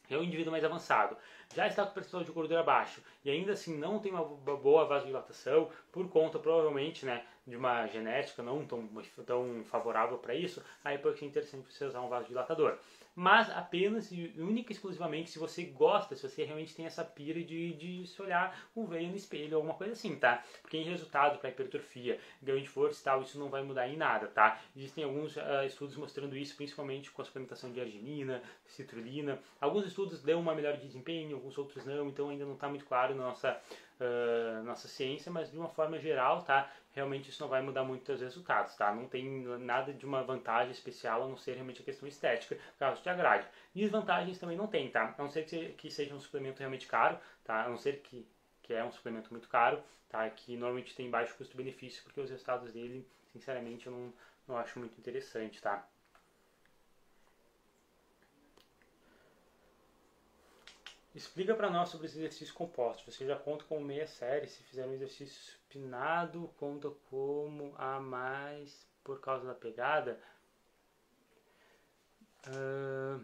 é um indivíduo mais avançado, já está com percentual de gordura baixo e ainda assim não tem uma boa vasodilatação, por conta provavelmente né, de uma genética não tão, tão favorável para isso, aí pode ser interessante você usar um vasodilatador mas apenas e única e exclusivamente se você gosta, se você realmente tem essa pira de, de se olhar com veio no espelho, alguma coisa assim, tá? Porque em resultado para hipertrofia, ganho de força e tal, isso não vai mudar em nada, tá? Existem alguns uh, estudos mostrando isso, principalmente com a suplementação de arginina, citrulina. Alguns estudos dão uma melhor desempenho, alguns outros não, então ainda não está muito claro na nossa uh, nossa ciência, mas de uma forma geral, tá? Realmente isso não vai mudar muito os resultados, tá? Não tem nada de uma vantagem especial a não ser realmente a questão estética, caso te agrade. Desvantagens também não tem, tá? A não ser que, seja um suplemento realmente caro, tá? A não ser que, que é um suplemento muito caro, tá? Que normalmente tem baixo custo-benefício, porque os resultados dele, sinceramente, eu não, não acho muito interessante, tá? Explica para nós sobre os exercícios compostos. Você já conta com meia série. Se fizer um exercício supinado, conta como a mais por causa da pegada. Uh,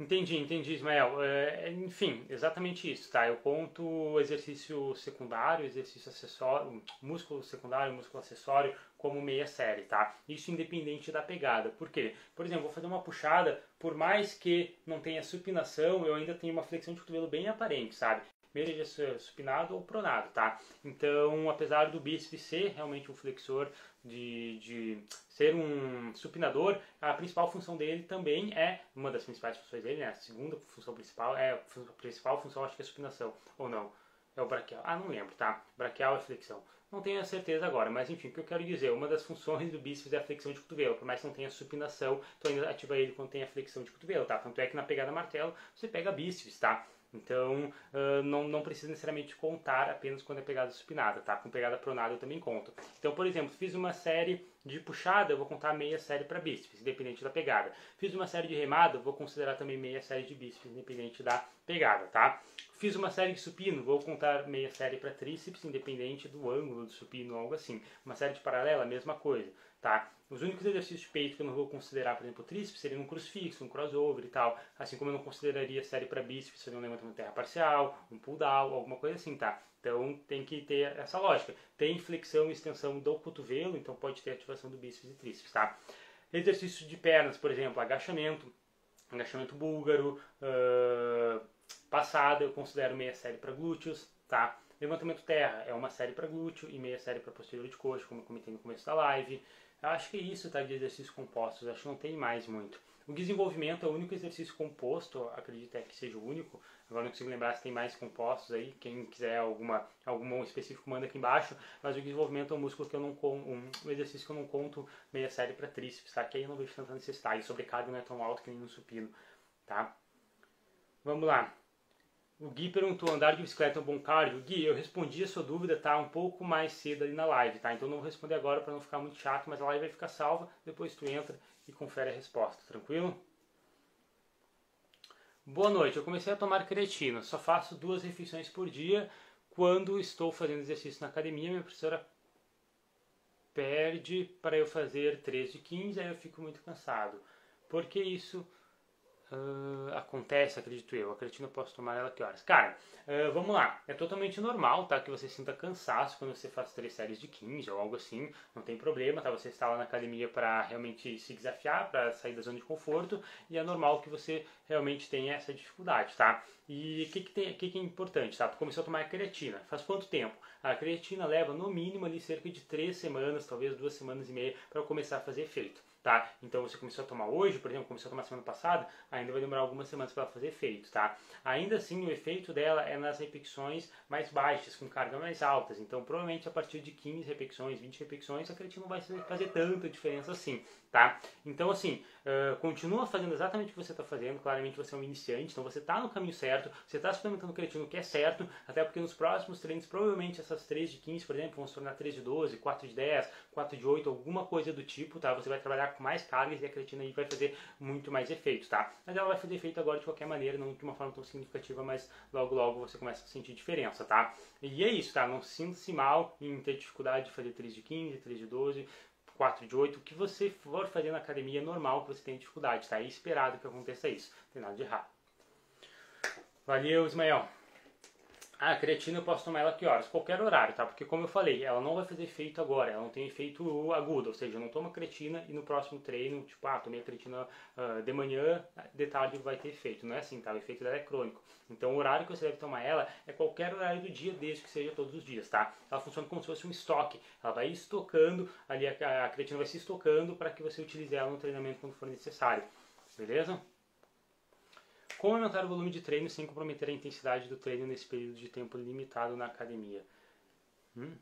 entendi, entendi, Ismael. É, enfim, exatamente isso, tá? Eu conto exercício secundário, exercício acessório, músculo secundário, músculo acessório, como meia série, tá? Isso independente da pegada. Por quê? Por exemplo, vou fazer uma puxada, por mais que não tenha supinação, eu ainda tenho uma flexão de cotovelo bem aparente, sabe? Mesmo seja supinado ou pronado, tá? Então, apesar do bíceps ser realmente um flexor de, de ser um supinador, a principal função dele também é, uma das principais funções dele, né? A segunda função principal é, a principal função acho que é supinação, ou não? É o braquial. Ah, não lembro, tá? Braquial é flexão. Não tenho a certeza agora, mas enfim, o que eu quero dizer, uma das funções do bíceps é a flexão de cotovelo, por mais que não tenha supinação, tu ainda ativa ele quando tem a flexão de cotovelo, tá? Tanto é que na pegada martelo você pega bíceps, tá? Então, uh, não, não precisa necessariamente contar apenas quando é pegada supinada, tá? Com pegada pronada eu também conto. Então, por exemplo, fiz uma série de puxada, eu vou contar meia série para bíceps, independente da pegada. Fiz uma série de remada, vou considerar também meia série de bíceps, independente da pegada, tá? Fiz uma série de supino, vou contar meia série para tríceps, independente do ângulo do supino, algo assim. Uma série de paralela, mesma coisa, tá? Os únicos exercícios de peito que eu não vou considerar, por exemplo, tríceps, seriam um crucifixo, um crossover e tal. Assim como eu não consideraria série para bíceps, seria um levantamento terra parcial, um pull down, alguma coisa assim, tá? Então tem que ter essa lógica. Tem flexão e extensão do cotovelo, então pode ter ativação do bíceps e tríceps, tá? Exercícios de pernas, por exemplo, agachamento, agachamento búlgaro, uh, passada, eu considero meia série para glúteos, tá? Levantamento terra é uma série para glúteo e meia série para posterior de coxa, como eu comentei no começo da live. Eu acho que é isso, tá? De exercícios compostos. Acho que não tem mais muito. O desenvolvimento é o único exercício composto, acredito é que seja o único. Agora não consigo lembrar se tem mais compostos aí. Quem quiser alguma, algum específico manda aqui embaixo. Mas o desenvolvimento é um músculo que eu não um, um exercício que eu não conto meia série para tríceps, tá? Que aí eu não vejo tanta necessidade. Sobrecarga não é tão alto que nem no supino, tá? Vamos lá. O Gui perguntou, andar de bicicleta é um bom cardio? Gui, eu respondi a sua dúvida, tá? Um pouco mais cedo ali na live, tá? Então não vou responder agora para não ficar muito chato, mas a live vai ficar salva, depois tu entra e confere a resposta, tranquilo? Boa noite, eu comecei a tomar creatina, só faço duas refeições por dia. Quando estou fazendo exercício na academia, minha professora perde para eu fazer 3 de 15, aí eu fico muito cansado. Por que isso Uh, acontece, acredito eu. A creatina eu posso tomar ela que horas? Cara, uh, vamos lá. É totalmente normal, tá? Que você sinta cansaço quando você faz três séries de 15 ou algo assim. Não tem problema, tá? Você está lá na academia para realmente se desafiar, para sair da zona de conforto. E é normal que você realmente tenha essa dificuldade, tá? E o que, que, tem, que, que é importante, tá? Começou a tomar a creatina. Faz quanto tempo? A creatina leva no mínimo ali cerca de três semanas, talvez duas semanas e meia, para começar a fazer efeito tá? Então você começou a tomar hoje, por exemplo, começou a tomar semana passada, ainda vai demorar algumas semanas para fazer efeito, tá? Ainda assim, o efeito dela é nas repetições mais baixas, com carga mais altas. Então, provavelmente a partir de 15 repetições, 20 repetições, a creatina não vai fazer tanta diferença assim, tá? Então, assim, uh, continua fazendo exatamente o que você está fazendo. Claramente você é um iniciante, então você está no caminho certo, você está suplementando creatina, que é certo, até porque nos próximos treinos, provavelmente essas 3 de 15, por exemplo, vão se tornar 3 de 12, 4 de 10, 4 de 8, alguma coisa do tipo, tá? Você vai trabalhar com mais cargas e a creatina aí vai fazer muito mais efeito, tá? Mas ela vai fazer efeito agora de qualquer maneira, não de uma forma tão significativa, mas logo logo você começa a sentir diferença, tá? E é isso, tá? Não sinta-se mal em ter dificuldade de fazer 3 de 15, 3 de 12, 4 de 8, o que você for fazer na academia é normal que você tenha dificuldade, tá? É esperado que aconteça isso, não tem nada de errado. Valeu, Ismael. Ah, a creatina eu posso tomar ela que horas? Qualquer horário, tá? Porque como eu falei, ela não vai fazer efeito agora, ela não tem efeito agudo, ou seja, eu não tomo creatina e no próximo treino, tipo, ah, tomei a creatina uh, de manhã, de tarde vai ter efeito. Não é assim, tá? O efeito dela é crônico. Então o horário que você deve tomar ela é qualquer horário do dia, desde que seja todos os dias, tá? Ela funciona como se fosse um estoque. Ela vai estocando, ali a, a creatina vai se estocando para que você utilize ela no treinamento quando for necessário. Beleza? Como aumentar o volume de treino sem comprometer a intensidade do treino nesse período de tempo limitado na academia? Hum?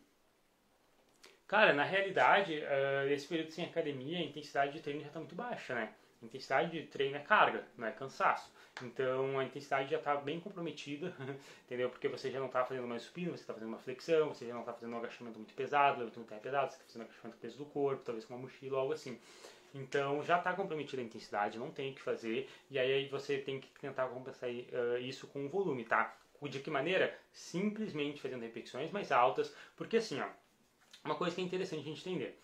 Cara, na realidade, uh, esse período sem academia, a intensidade de treino já está muito baixa, né? A intensidade de treino é carga, não é cansaço. Então a intensidade já está bem comprometida, entendeu? Porque você já não está fazendo mais supino, você está fazendo uma flexão, você já não está fazendo um agachamento muito pesado, levantamento muito pesado, você está fazendo um agachamento peso do corpo, talvez com uma mochila, algo assim. Então já está comprometida a intensidade, não tem o que fazer, e aí você tem que tentar compensar uh, isso com o volume, tá? De que maneira? Simplesmente fazendo repetições mais altas, porque assim, ó, uma coisa que é interessante a gente entender.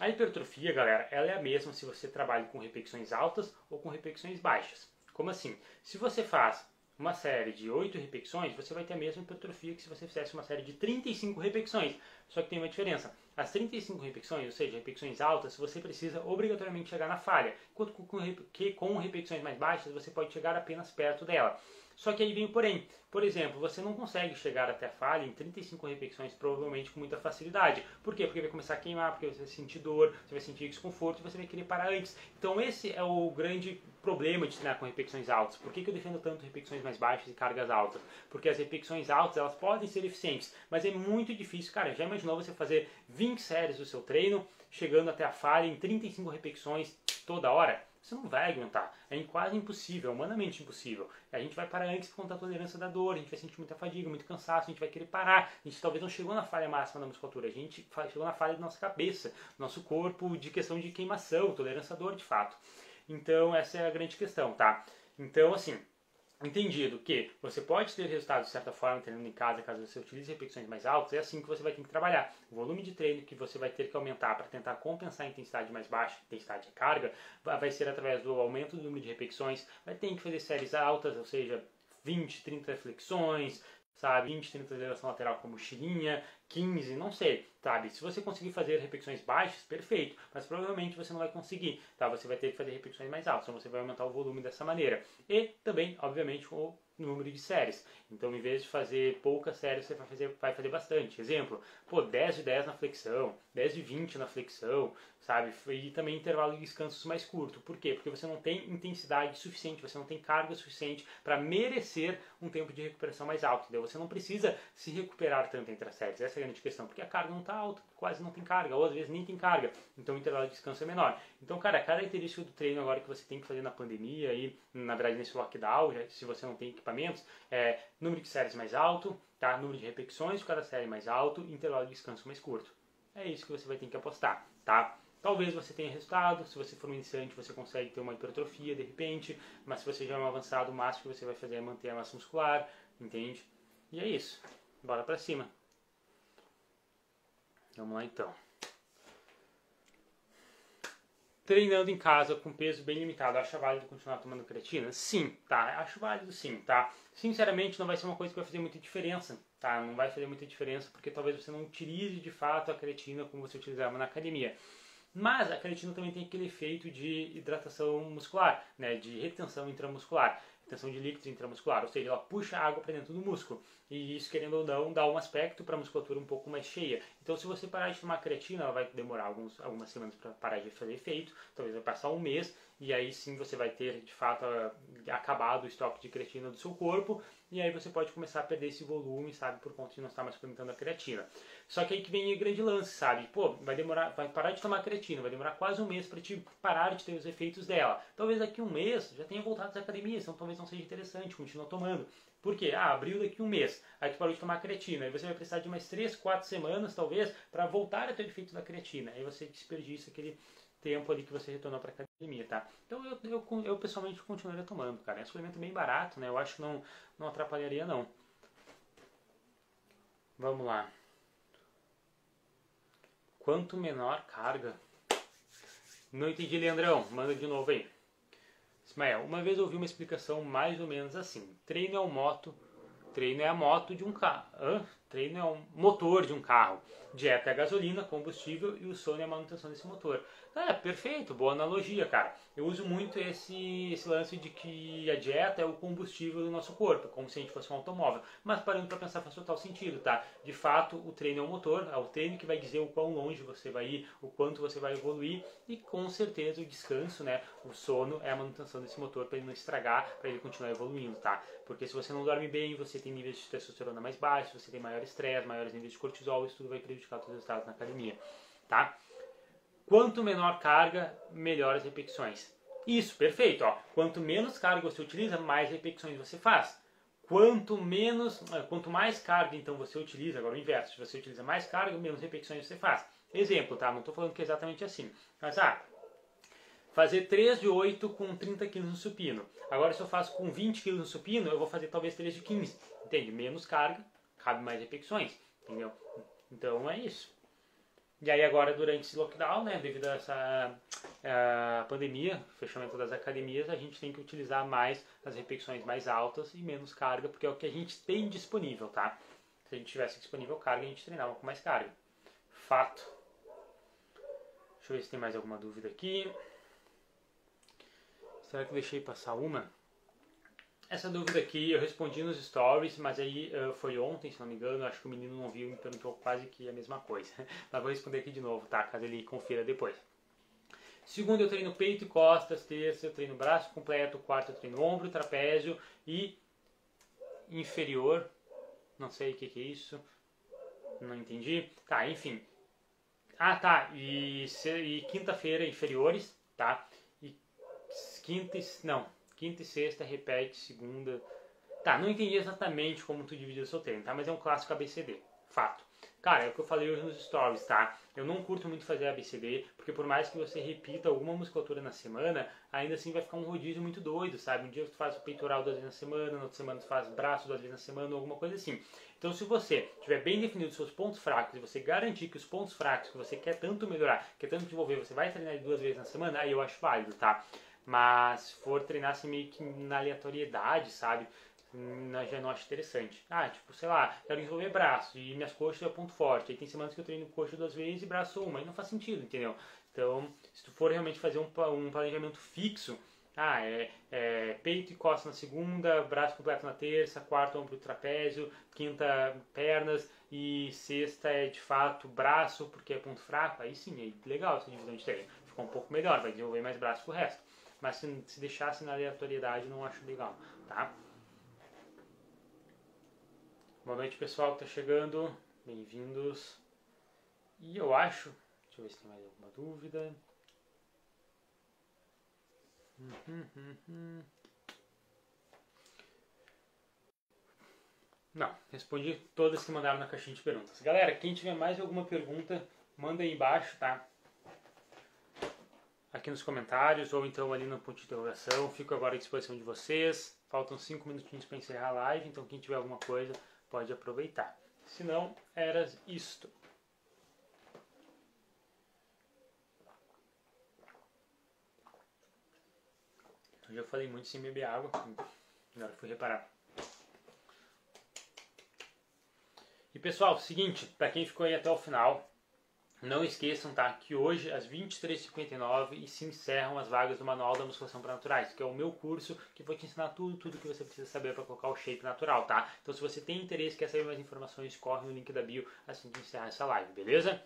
A hipertrofia, galera, ela é a mesma se você trabalha com repetições altas ou com repetições baixas. Como assim? Se você faz uma série de 8 repetições, você vai ter a mesma hipertrofia que se você fizesse uma série de 35 repetições. Só que tem uma diferença. As 35 repetições, ou seja, repetições altas, você precisa obrigatoriamente chegar na falha. Enquanto que com repetições mais baixas, você pode chegar apenas perto dela. Só que aí vem o porém. Por exemplo, você não consegue chegar até a falha em 35 repetições, provavelmente com muita facilidade. Por quê? Porque vai começar a queimar, porque você vai sentir dor, você vai sentir desconforto e você vai querer parar antes. Então esse é o grande problema de treinar com repetições altas. Por que, que eu defendo tanto repetições mais baixas e cargas altas? Porque as repetições altas, elas podem ser eficientes, mas é muito difícil. Cara, já imaginou você fazer 20 séries do seu treino, chegando até a falha em 35 repetições toda hora? Você não vai aguentar. É quase impossível, é humanamente impossível. A gente vai parar antes por conta da tolerância da dor, a gente vai sentir muita fadiga, muito cansaço, a gente vai querer parar. A gente talvez não chegou na falha máxima da musculatura, a gente chegou na falha da nossa cabeça, nosso corpo de questão de queimação, tolerância à dor de fato. Então essa é a grande questão, tá? Então assim, entendido que você pode ter resultados de certa forma treinando em casa caso você utilize repetições mais altas, é assim que você vai ter que trabalhar. O volume de treino que você vai ter que aumentar para tentar compensar a intensidade mais baixa, intensidade de carga, vai ser através do aumento do número de repetições, vai ter que fazer séries altas, ou seja, 20, 30 flexões, sabe, 20, 30 de elevação lateral com mochilinha, 15, não sei, sabe? Se você conseguir fazer repetições baixas, perfeito, mas provavelmente você não vai conseguir, tá? Você vai ter que fazer repetições mais altas, então você vai aumentar o volume dessa maneira. E também, obviamente, o número de séries. Então, em vez de fazer poucas séries, você vai fazer, vai fazer bastante. Exemplo, pô, 10 de 10 na flexão, 10 de 20 na flexão, sabe? E também intervalo de descansos mais curto. Por quê? Porque você não tem intensidade suficiente, você não tem carga suficiente para merecer um tempo de recuperação mais alto, entendeu? Você não precisa se recuperar tanto entre as séries. Essa é a grande questão, porque a carga não está alta, quase não tem carga, ou às vezes nem tem carga. Então, o intervalo de descanso é menor. Então, cara, a característica do treino agora que você tem que fazer na pandemia e, na verdade, nesse lockdown, se você não tem equipamentos, é número de séries mais alto, tá? número de repetições de cada série mais alto, intervalo de descanso mais curto. É isso que você vai ter que apostar, tá? Talvez você tenha resultado, se você for um iniciante você consegue ter uma hipertrofia de repente, mas se você já é um avançado, o máximo que você vai fazer é manter a massa muscular, entende? E é isso. Bora pra cima. Vamos lá então. Treinando em casa com peso bem limitado, acha válido continuar tomando creatina? Sim, tá? Acho válido sim, tá? Sinceramente, não vai ser uma coisa que vai fazer muita diferença, tá? Não vai fazer muita diferença porque talvez você não utilize de fato a creatina como você utilizava na academia. Mas a creatina também tem aquele efeito de hidratação muscular, né? De retenção intramuscular retenção de líquidos intramuscular, ou seja, ela puxa água para dentro do músculo. E isso, querendo ou não, dá um aspecto para a musculatura um pouco mais cheia. Então, se você parar de tomar creatina, ela vai demorar alguns, algumas semanas para parar de fazer efeito, talvez vai passar um mês, e aí sim você vai ter, de fato, acabado o estoque de creatina do seu corpo, e aí você pode começar a perder esse volume, sabe, por conta de não estar mais suplementando a creatina. Só que aí que vem o grande lance, sabe? Pô, vai demorar, vai parar de tomar creatina, vai demorar quase um mês para te parar de ter os efeitos dela. Talvez daqui um mês já tenha voltado às academias, então talvez não seja interessante, continua tomando. Por quê? Ah, abriu daqui um mês, aí tu parou de tomar creatina, aí você vai precisar de mais 3, 4 semanas, talvez, para voltar a ter o efeito da creatina. Aí você desperdiça aquele tempo ali que você retornou para academia, tá? Então eu, eu, eu, pessoalmente continuaria tomando, cara. É um suplemento bem barato, né? Eu acho que não, não atrapalharia, não. Vamos lá. Quanto menor carga. Não entendi, Leandrão. Manda de novo aí. Ismael, uma vez ouvi uma explicação mais ou menos assim. Treino é um moto, treino é a moto de um carro. Hã? Treino é um motor de um carro. Dieta é a gasolina, combustível e o sono é a manutenção desse motor. É, perfeito, boa analogia, cara. Eu uso muito esse, esse lance de que a dieta é o combustível do nosso corpo, como se a gente fosse um automóvel. Mas parando para pensar faz total sentido, tá? De fato, o treino é o motor, é o treino que vai dizer o quão longe você vai ir, o quanto você vai evoluir e com certeza o descanso, né? O sono é a manutenção desse motor para ele não estragar, para ele continuar evoluindo, tá? Porque se você não dorme bem, você tem níveis de testosterona mais baixos, você tem maior estresse, maiores níveis de cortisol, isso tudo vai prejudicar os resultados na academia, tá? Quanto menor carga, melhores repetições. Isso, perfeito. Ó. Quanto menos carga você utiliza, mais repetições você faz. Quanto menos, eh, quanto mais carga então você utiliza, agora o inverso, se você utiliza mais carga, menos repetições você faz. Exemplo, tá? Não estou falando que é exatamente assim. Mas ah, fazer 3 de 8 com 30 kg no supino. Agora se eu faço com 20 kg no supino, eu vou fazer talvez 3 de 15. Entende? Menos carga, cabe mais repetições. Entendeu? Então é isso. E aí agora durante esse lockdown, né, devido a essa a pandemia, fechamento das academias, a gente tem que utilizar mais as repetições mais altas e menos carga, porque é o que a gente tem disponível, tá? Se a gente tivesse disponível carga, a gente treinava com mais carga. Fato. Deixa eu ver se tem mais alguma dúvida aqui. Será que eu deixei passar uma? Essa dúvida aqui eu respondi nos stories, mas aí uh, foi ontem, se não me engano, acho que o menino não viu e me perguntou quase que a mesma coisa. Mas vou responder aqui de novo, tá? Caso ele confira depois. Segundo, eu treino peito e costas. Terça, eu treino braço completo. Quarto, eu treino ombro, trapézio e inferior. Não sei o que, que é isso. Não entendi. Tá, enfim. Ah, tá. E, e quinta-feira, inferiores, tá? quinta e, não, quinta e sexta repete segunda. Tá, não entendi exatamente como tu divide o seu treino, tá? Mas é um clássico ABCD, fato. Cara, é o que eu falei hoje nos stories, tá? Eu não curto muito fazer ABCD, porque por mais que você repita alguma musculatura na semana, ainda assim vai ficar um rodízio muito doido, sabe? Um dia tu faz o peitoral duas vezes na semana, na outra semana tu faz braço duas vezes na semana, alguma coisa assim. Então se você tiver bem definido os seus pontos fracos e você garantir que os pontos fracos que você quer tanto melhorar, quer tanto desenvolver, você vai treinar duas vezes na semana, aí eu acho válido, tá? Mas se for treinar assim meio que na aleatoriedade, sabe? já não acho interessante. Ah, tipo, sei lá, quero desenvolver braço e minhas coxas é ponto forte. Aí tem semanas que eu treino coxa duas vezes e braço uma. Aí não faz sentido, entendeu? Então, se tu for realmente fazer um, um planejamento fixo, ah, é, é, peito e costas na segunda, braço completo na terça, quarto ombro e trapézio, quinta pernas e sexta é de fato braço porque é ponto fraco, aí sim, é legal essa divisão de treino. Ficou um pouco melhor, vai desenvolver mais braço que o resto. Mas se, se deixasse na aleatoriedade não acho legal, tá? Boa noite pessoal que está chegando, bem-vindos. E eu acho, deixa eu ver se tem mais alguma dúvida. Não, respondi todas que mandaram na caixinha de perguntas. Galera, quem tiver mais alguma pergunta, manda aí embaixo, tá? Aqui nos comentários ou então ali no ponto de interrogação. Fico agora à disposição de vocês. Faltam 5 minutinhos para encerrar a live, então quem tiver alguma coisa, pode aproveitar. Se não, era isto. Eu já falei muito sem beber água, agora fui reparar. E pessoal, seguinte, para quem ficou aí até o final, não esqueçam, tá, que hoje às 23h59 se encerram as vagas do Manual da Musculação para Naturais, que é o meu curso que vou te ensinar tudo, tudo que você precisa saber para colocar o shape natural, tá? Então se você tem interesse, quer saber mais informações, corre no link da bio assim que encerrar essa live, beleza?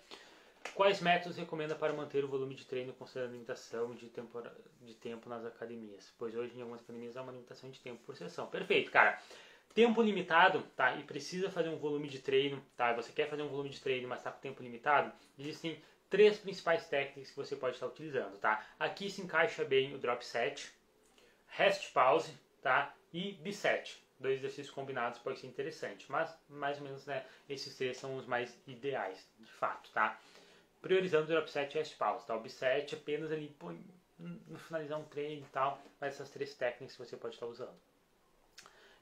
Quais métodos recomenda para manter o volume de treino considerando limitação de, tempora... de tempo nas academias? Pois hoje em algumas academias há uma limitação de tempo por sessão. Perfeito, cara tempo limitado, tá? E precisa fazer um volume de treino, tá? Você quer fazer um volume de treino, mas está com tempo limitado, existem três principais técnicas que você pode estar utilizando, tá? Aqui se encaixa bem o drop set, rest pause, tá? E biset. Dois exercícios combinados pode ser interessante, mas mais ou menos, né, esses três são os mais ideais, de fato, tá? Priorizando o drop set e rest pause, tá? O biset apenas ali, pô, no finalizar um treino e tal, mas essas três técnicas você pode estar usando.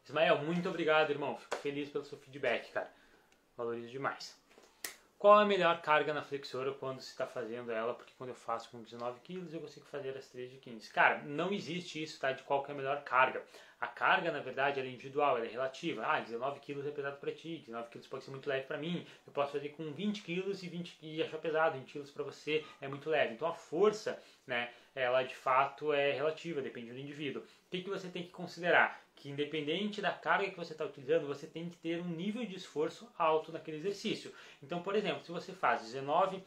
Ismael, muito obrigado, irmão. Fico feliz pelo seu feedback, cara. Valorizo demais. Qual a melhor carga na flexora quando se está fazendo ela? Porque quando eu faço com 19 quilos eu consigo fazer as 3 de 15. Cara, não existe isso, tá? De qual é a melhor carga. A carga, na verdade, é individual, ela é relativa. Ah, 19 quilos é pesado para ti, 19 quilos pode ser muito leve para mim. Eu posso fazer com 20 quilos e, 20, e achar pesado, 20 quilos para você é muito leve. Então a força, né, ela de fato é relativa, depende do indivíduo. O que, que você tem que considerar? Que independente da carga que você está utilizando, você tem que ter um nível de esforço alto naquele exercício. Então, por exemplo, se você faz 19, uh,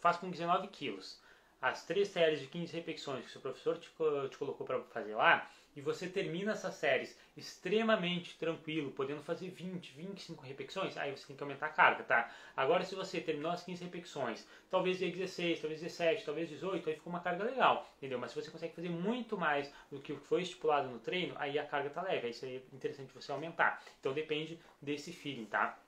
faz com 19 quilos, as três séries de 15 repetições que o seu professor te, te colocou para fazer lá, e você termina essas séries extremamente tranquilo, podendo fazer 20, 25 repetições, aí você tem que aumentar a carga, tá? Agora, se você terminou as 15 repetições, talvez 16, talvez 17, talvez 18, aí ficou uma carga legal, entendeu? Mas se você consegue fazer muito mais do que foi estipulado no treino, aí a carga tá leve, aí seria interessante você aumentar. Então depende desse feeling, tá?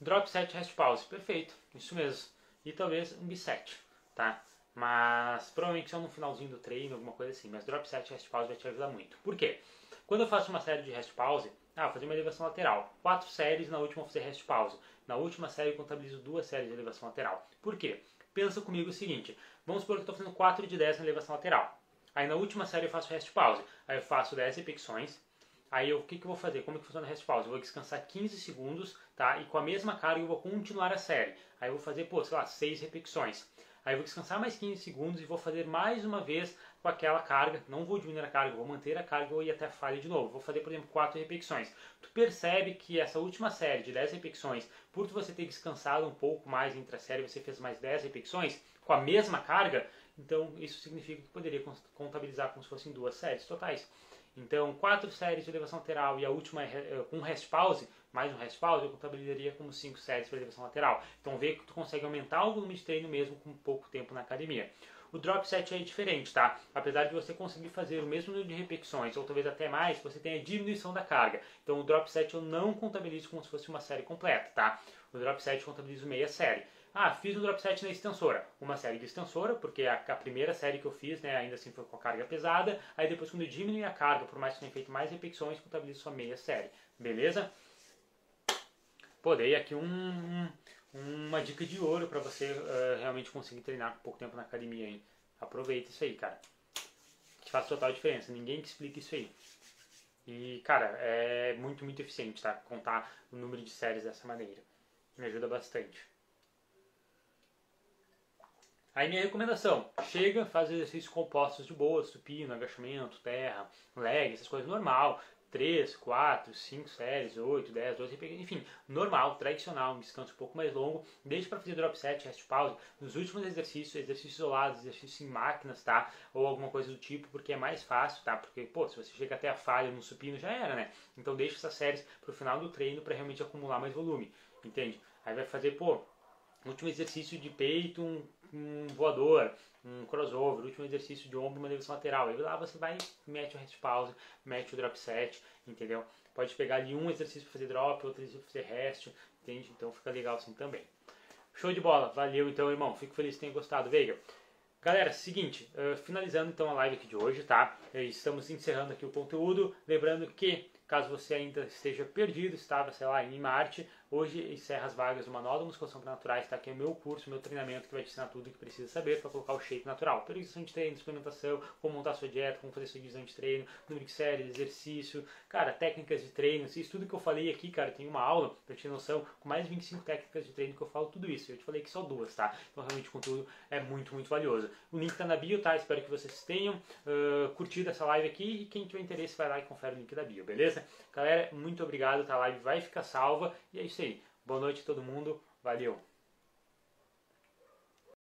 Drop set, rest pause, perfeito, isso mesmo. E talvez um biset, tá? Mas provavelmente só no finalzinho do treino, alguma coisa assim. Mas drop set rest pause vai te ajudar muito. Por quê? Quando eu faço uma série de rest pause, ah, vou fazer uma elevação lateral. Quatro séries, na última vou fazer rest pause. Na última série eu contabilizo duas séries de elevação lateral. Por quê? Pensa comigo o seguinte, vamos supor que eu estou fazendo 4 de 10 na elevação lateral. Aí na última série eu faço rest pause. Aí eu faço 10 repetições. Aí o que, que eu vou fazer? Como é que funciona o rest pause? Eu vou descansar 15 segundos, tá? E com a mesma carga eu vou continuar a série. Aí eu vou fazer, pô, sei lá, 6 repetições. Aí vou descansar mais 15 segundos e vou fazer mais uma vez com aquela carga. Não vou diminuir a carga, vou manter a carga vou ir até a falha de novo. Vou fazer, por exemplo, 4 repetições. Tu percebe que essa última série de 10 repetições, por você ter descansado um pouco mais entre a série, você fez mais 10 repetições com a mesma carga, então isso significa que poderia contabilizar como se fossem duas séries totais. Então, quatro séries de elevação lateral e a última é com rest pause, mais um rest pause, eu contabilizaria como cinco séries para elevação lateral. Então, vê que tu consegue aumentar o volume de treino mesmo com pouco tempo na academia. O drop set é diferente, tá? Apesar de você conseguir fazer o mesmo número de repetições, ou talvez até mais, você tem a diminuição da carga. Então o drop set eu não contabilizo como se fosse uma série completa, tá? O drop set eu contabilizo meia série. Ah, fiz um drop set na extensora. Uma série de extensora, porque a, a, primeira série que eu fiz, né, ainda assim foi com a carga pesada. Aí depois quando eu diminui a carga, por mais que tenha feito mais repetições, contabilizo só meia série. Beleza? Pô, dei aqui um, uma dica de ouro para você uh, realmente conseguir treinar com pouco tempo na academia, hein? Aproveita isso aí, cara. Que faz total diferença. Ninguém te explica isso aí. E, cara, é muito, muito eficiente, tá? Contar o número de séries dessa maneira. Me ajuda bastante. Aí minha recomendação, chega, faz exercícios compostos de boa, supino, agachamento, terra, leg, essas coisas normal. 3, 4, 5 séries, 8, 10, 12, enfim, normal, tradicional, um descanso um pouco mais longo, deixe para fazer drop set, rest pause, nos últimos exercícios, exercícios isolados, exercícios em máquinas, tá? Ou alguma coisa do tipo, porque é mais fácil, tá? Porque, pô, se você chega até a falha no supino, já era, né? Então deixe essas séries para o final do treino para realmente acumular mais volume, entende? Aí vai fazer, pô, último exercício de peito, um, um voador, um crossover, último exercício de ombro, uma elevação lateral. Aí lá você vai, mete o rest pause, mete o drop set, entendeu? Pode pegar ali um exercício para fazer drop, outro exercício para fazer rest, entende? Então fica legal assim também. Show de bola, valeu então, irmão. Fico feliz que tenha gostado, Veiga. Galera, seguinte, uh, finalizando então a live aqui de hoje, tá? Estamos encerrando aqui o conteúdo. Lembrando que, caso você ainda esteja perdido, estava, sei lá, em Marte, Hoje encerra as vagas do Manual da Musculação para Naturais, tá? Que é o meu curso, meu treinamento que vai te ensinar tudo o que precisa saber para colocar o shape natural. Periodização de treino, suplementação, como montar sua dieta, como fazer sua divisão de treino, número de séries, exercício, cara, técnicas de treino. Isso tudo que eu falei aqui, cara, tem uma aula, pra te ter noção, com mais de 25 técnicas de treino que eu falo tudo isso. Eu te falei que só duas, tá? Então realmente o conteúdo é muito, muito valioso. O link tá na bio, tá? Espero que vocês tenham uh, curtido essa live aqui e quem tiver interesse vai lá e confere o link da bio, beleza? Galera, muito obrigado, tá? A live vai ficar salva e é isso aí. Boa noite a todo mundo. Valeu!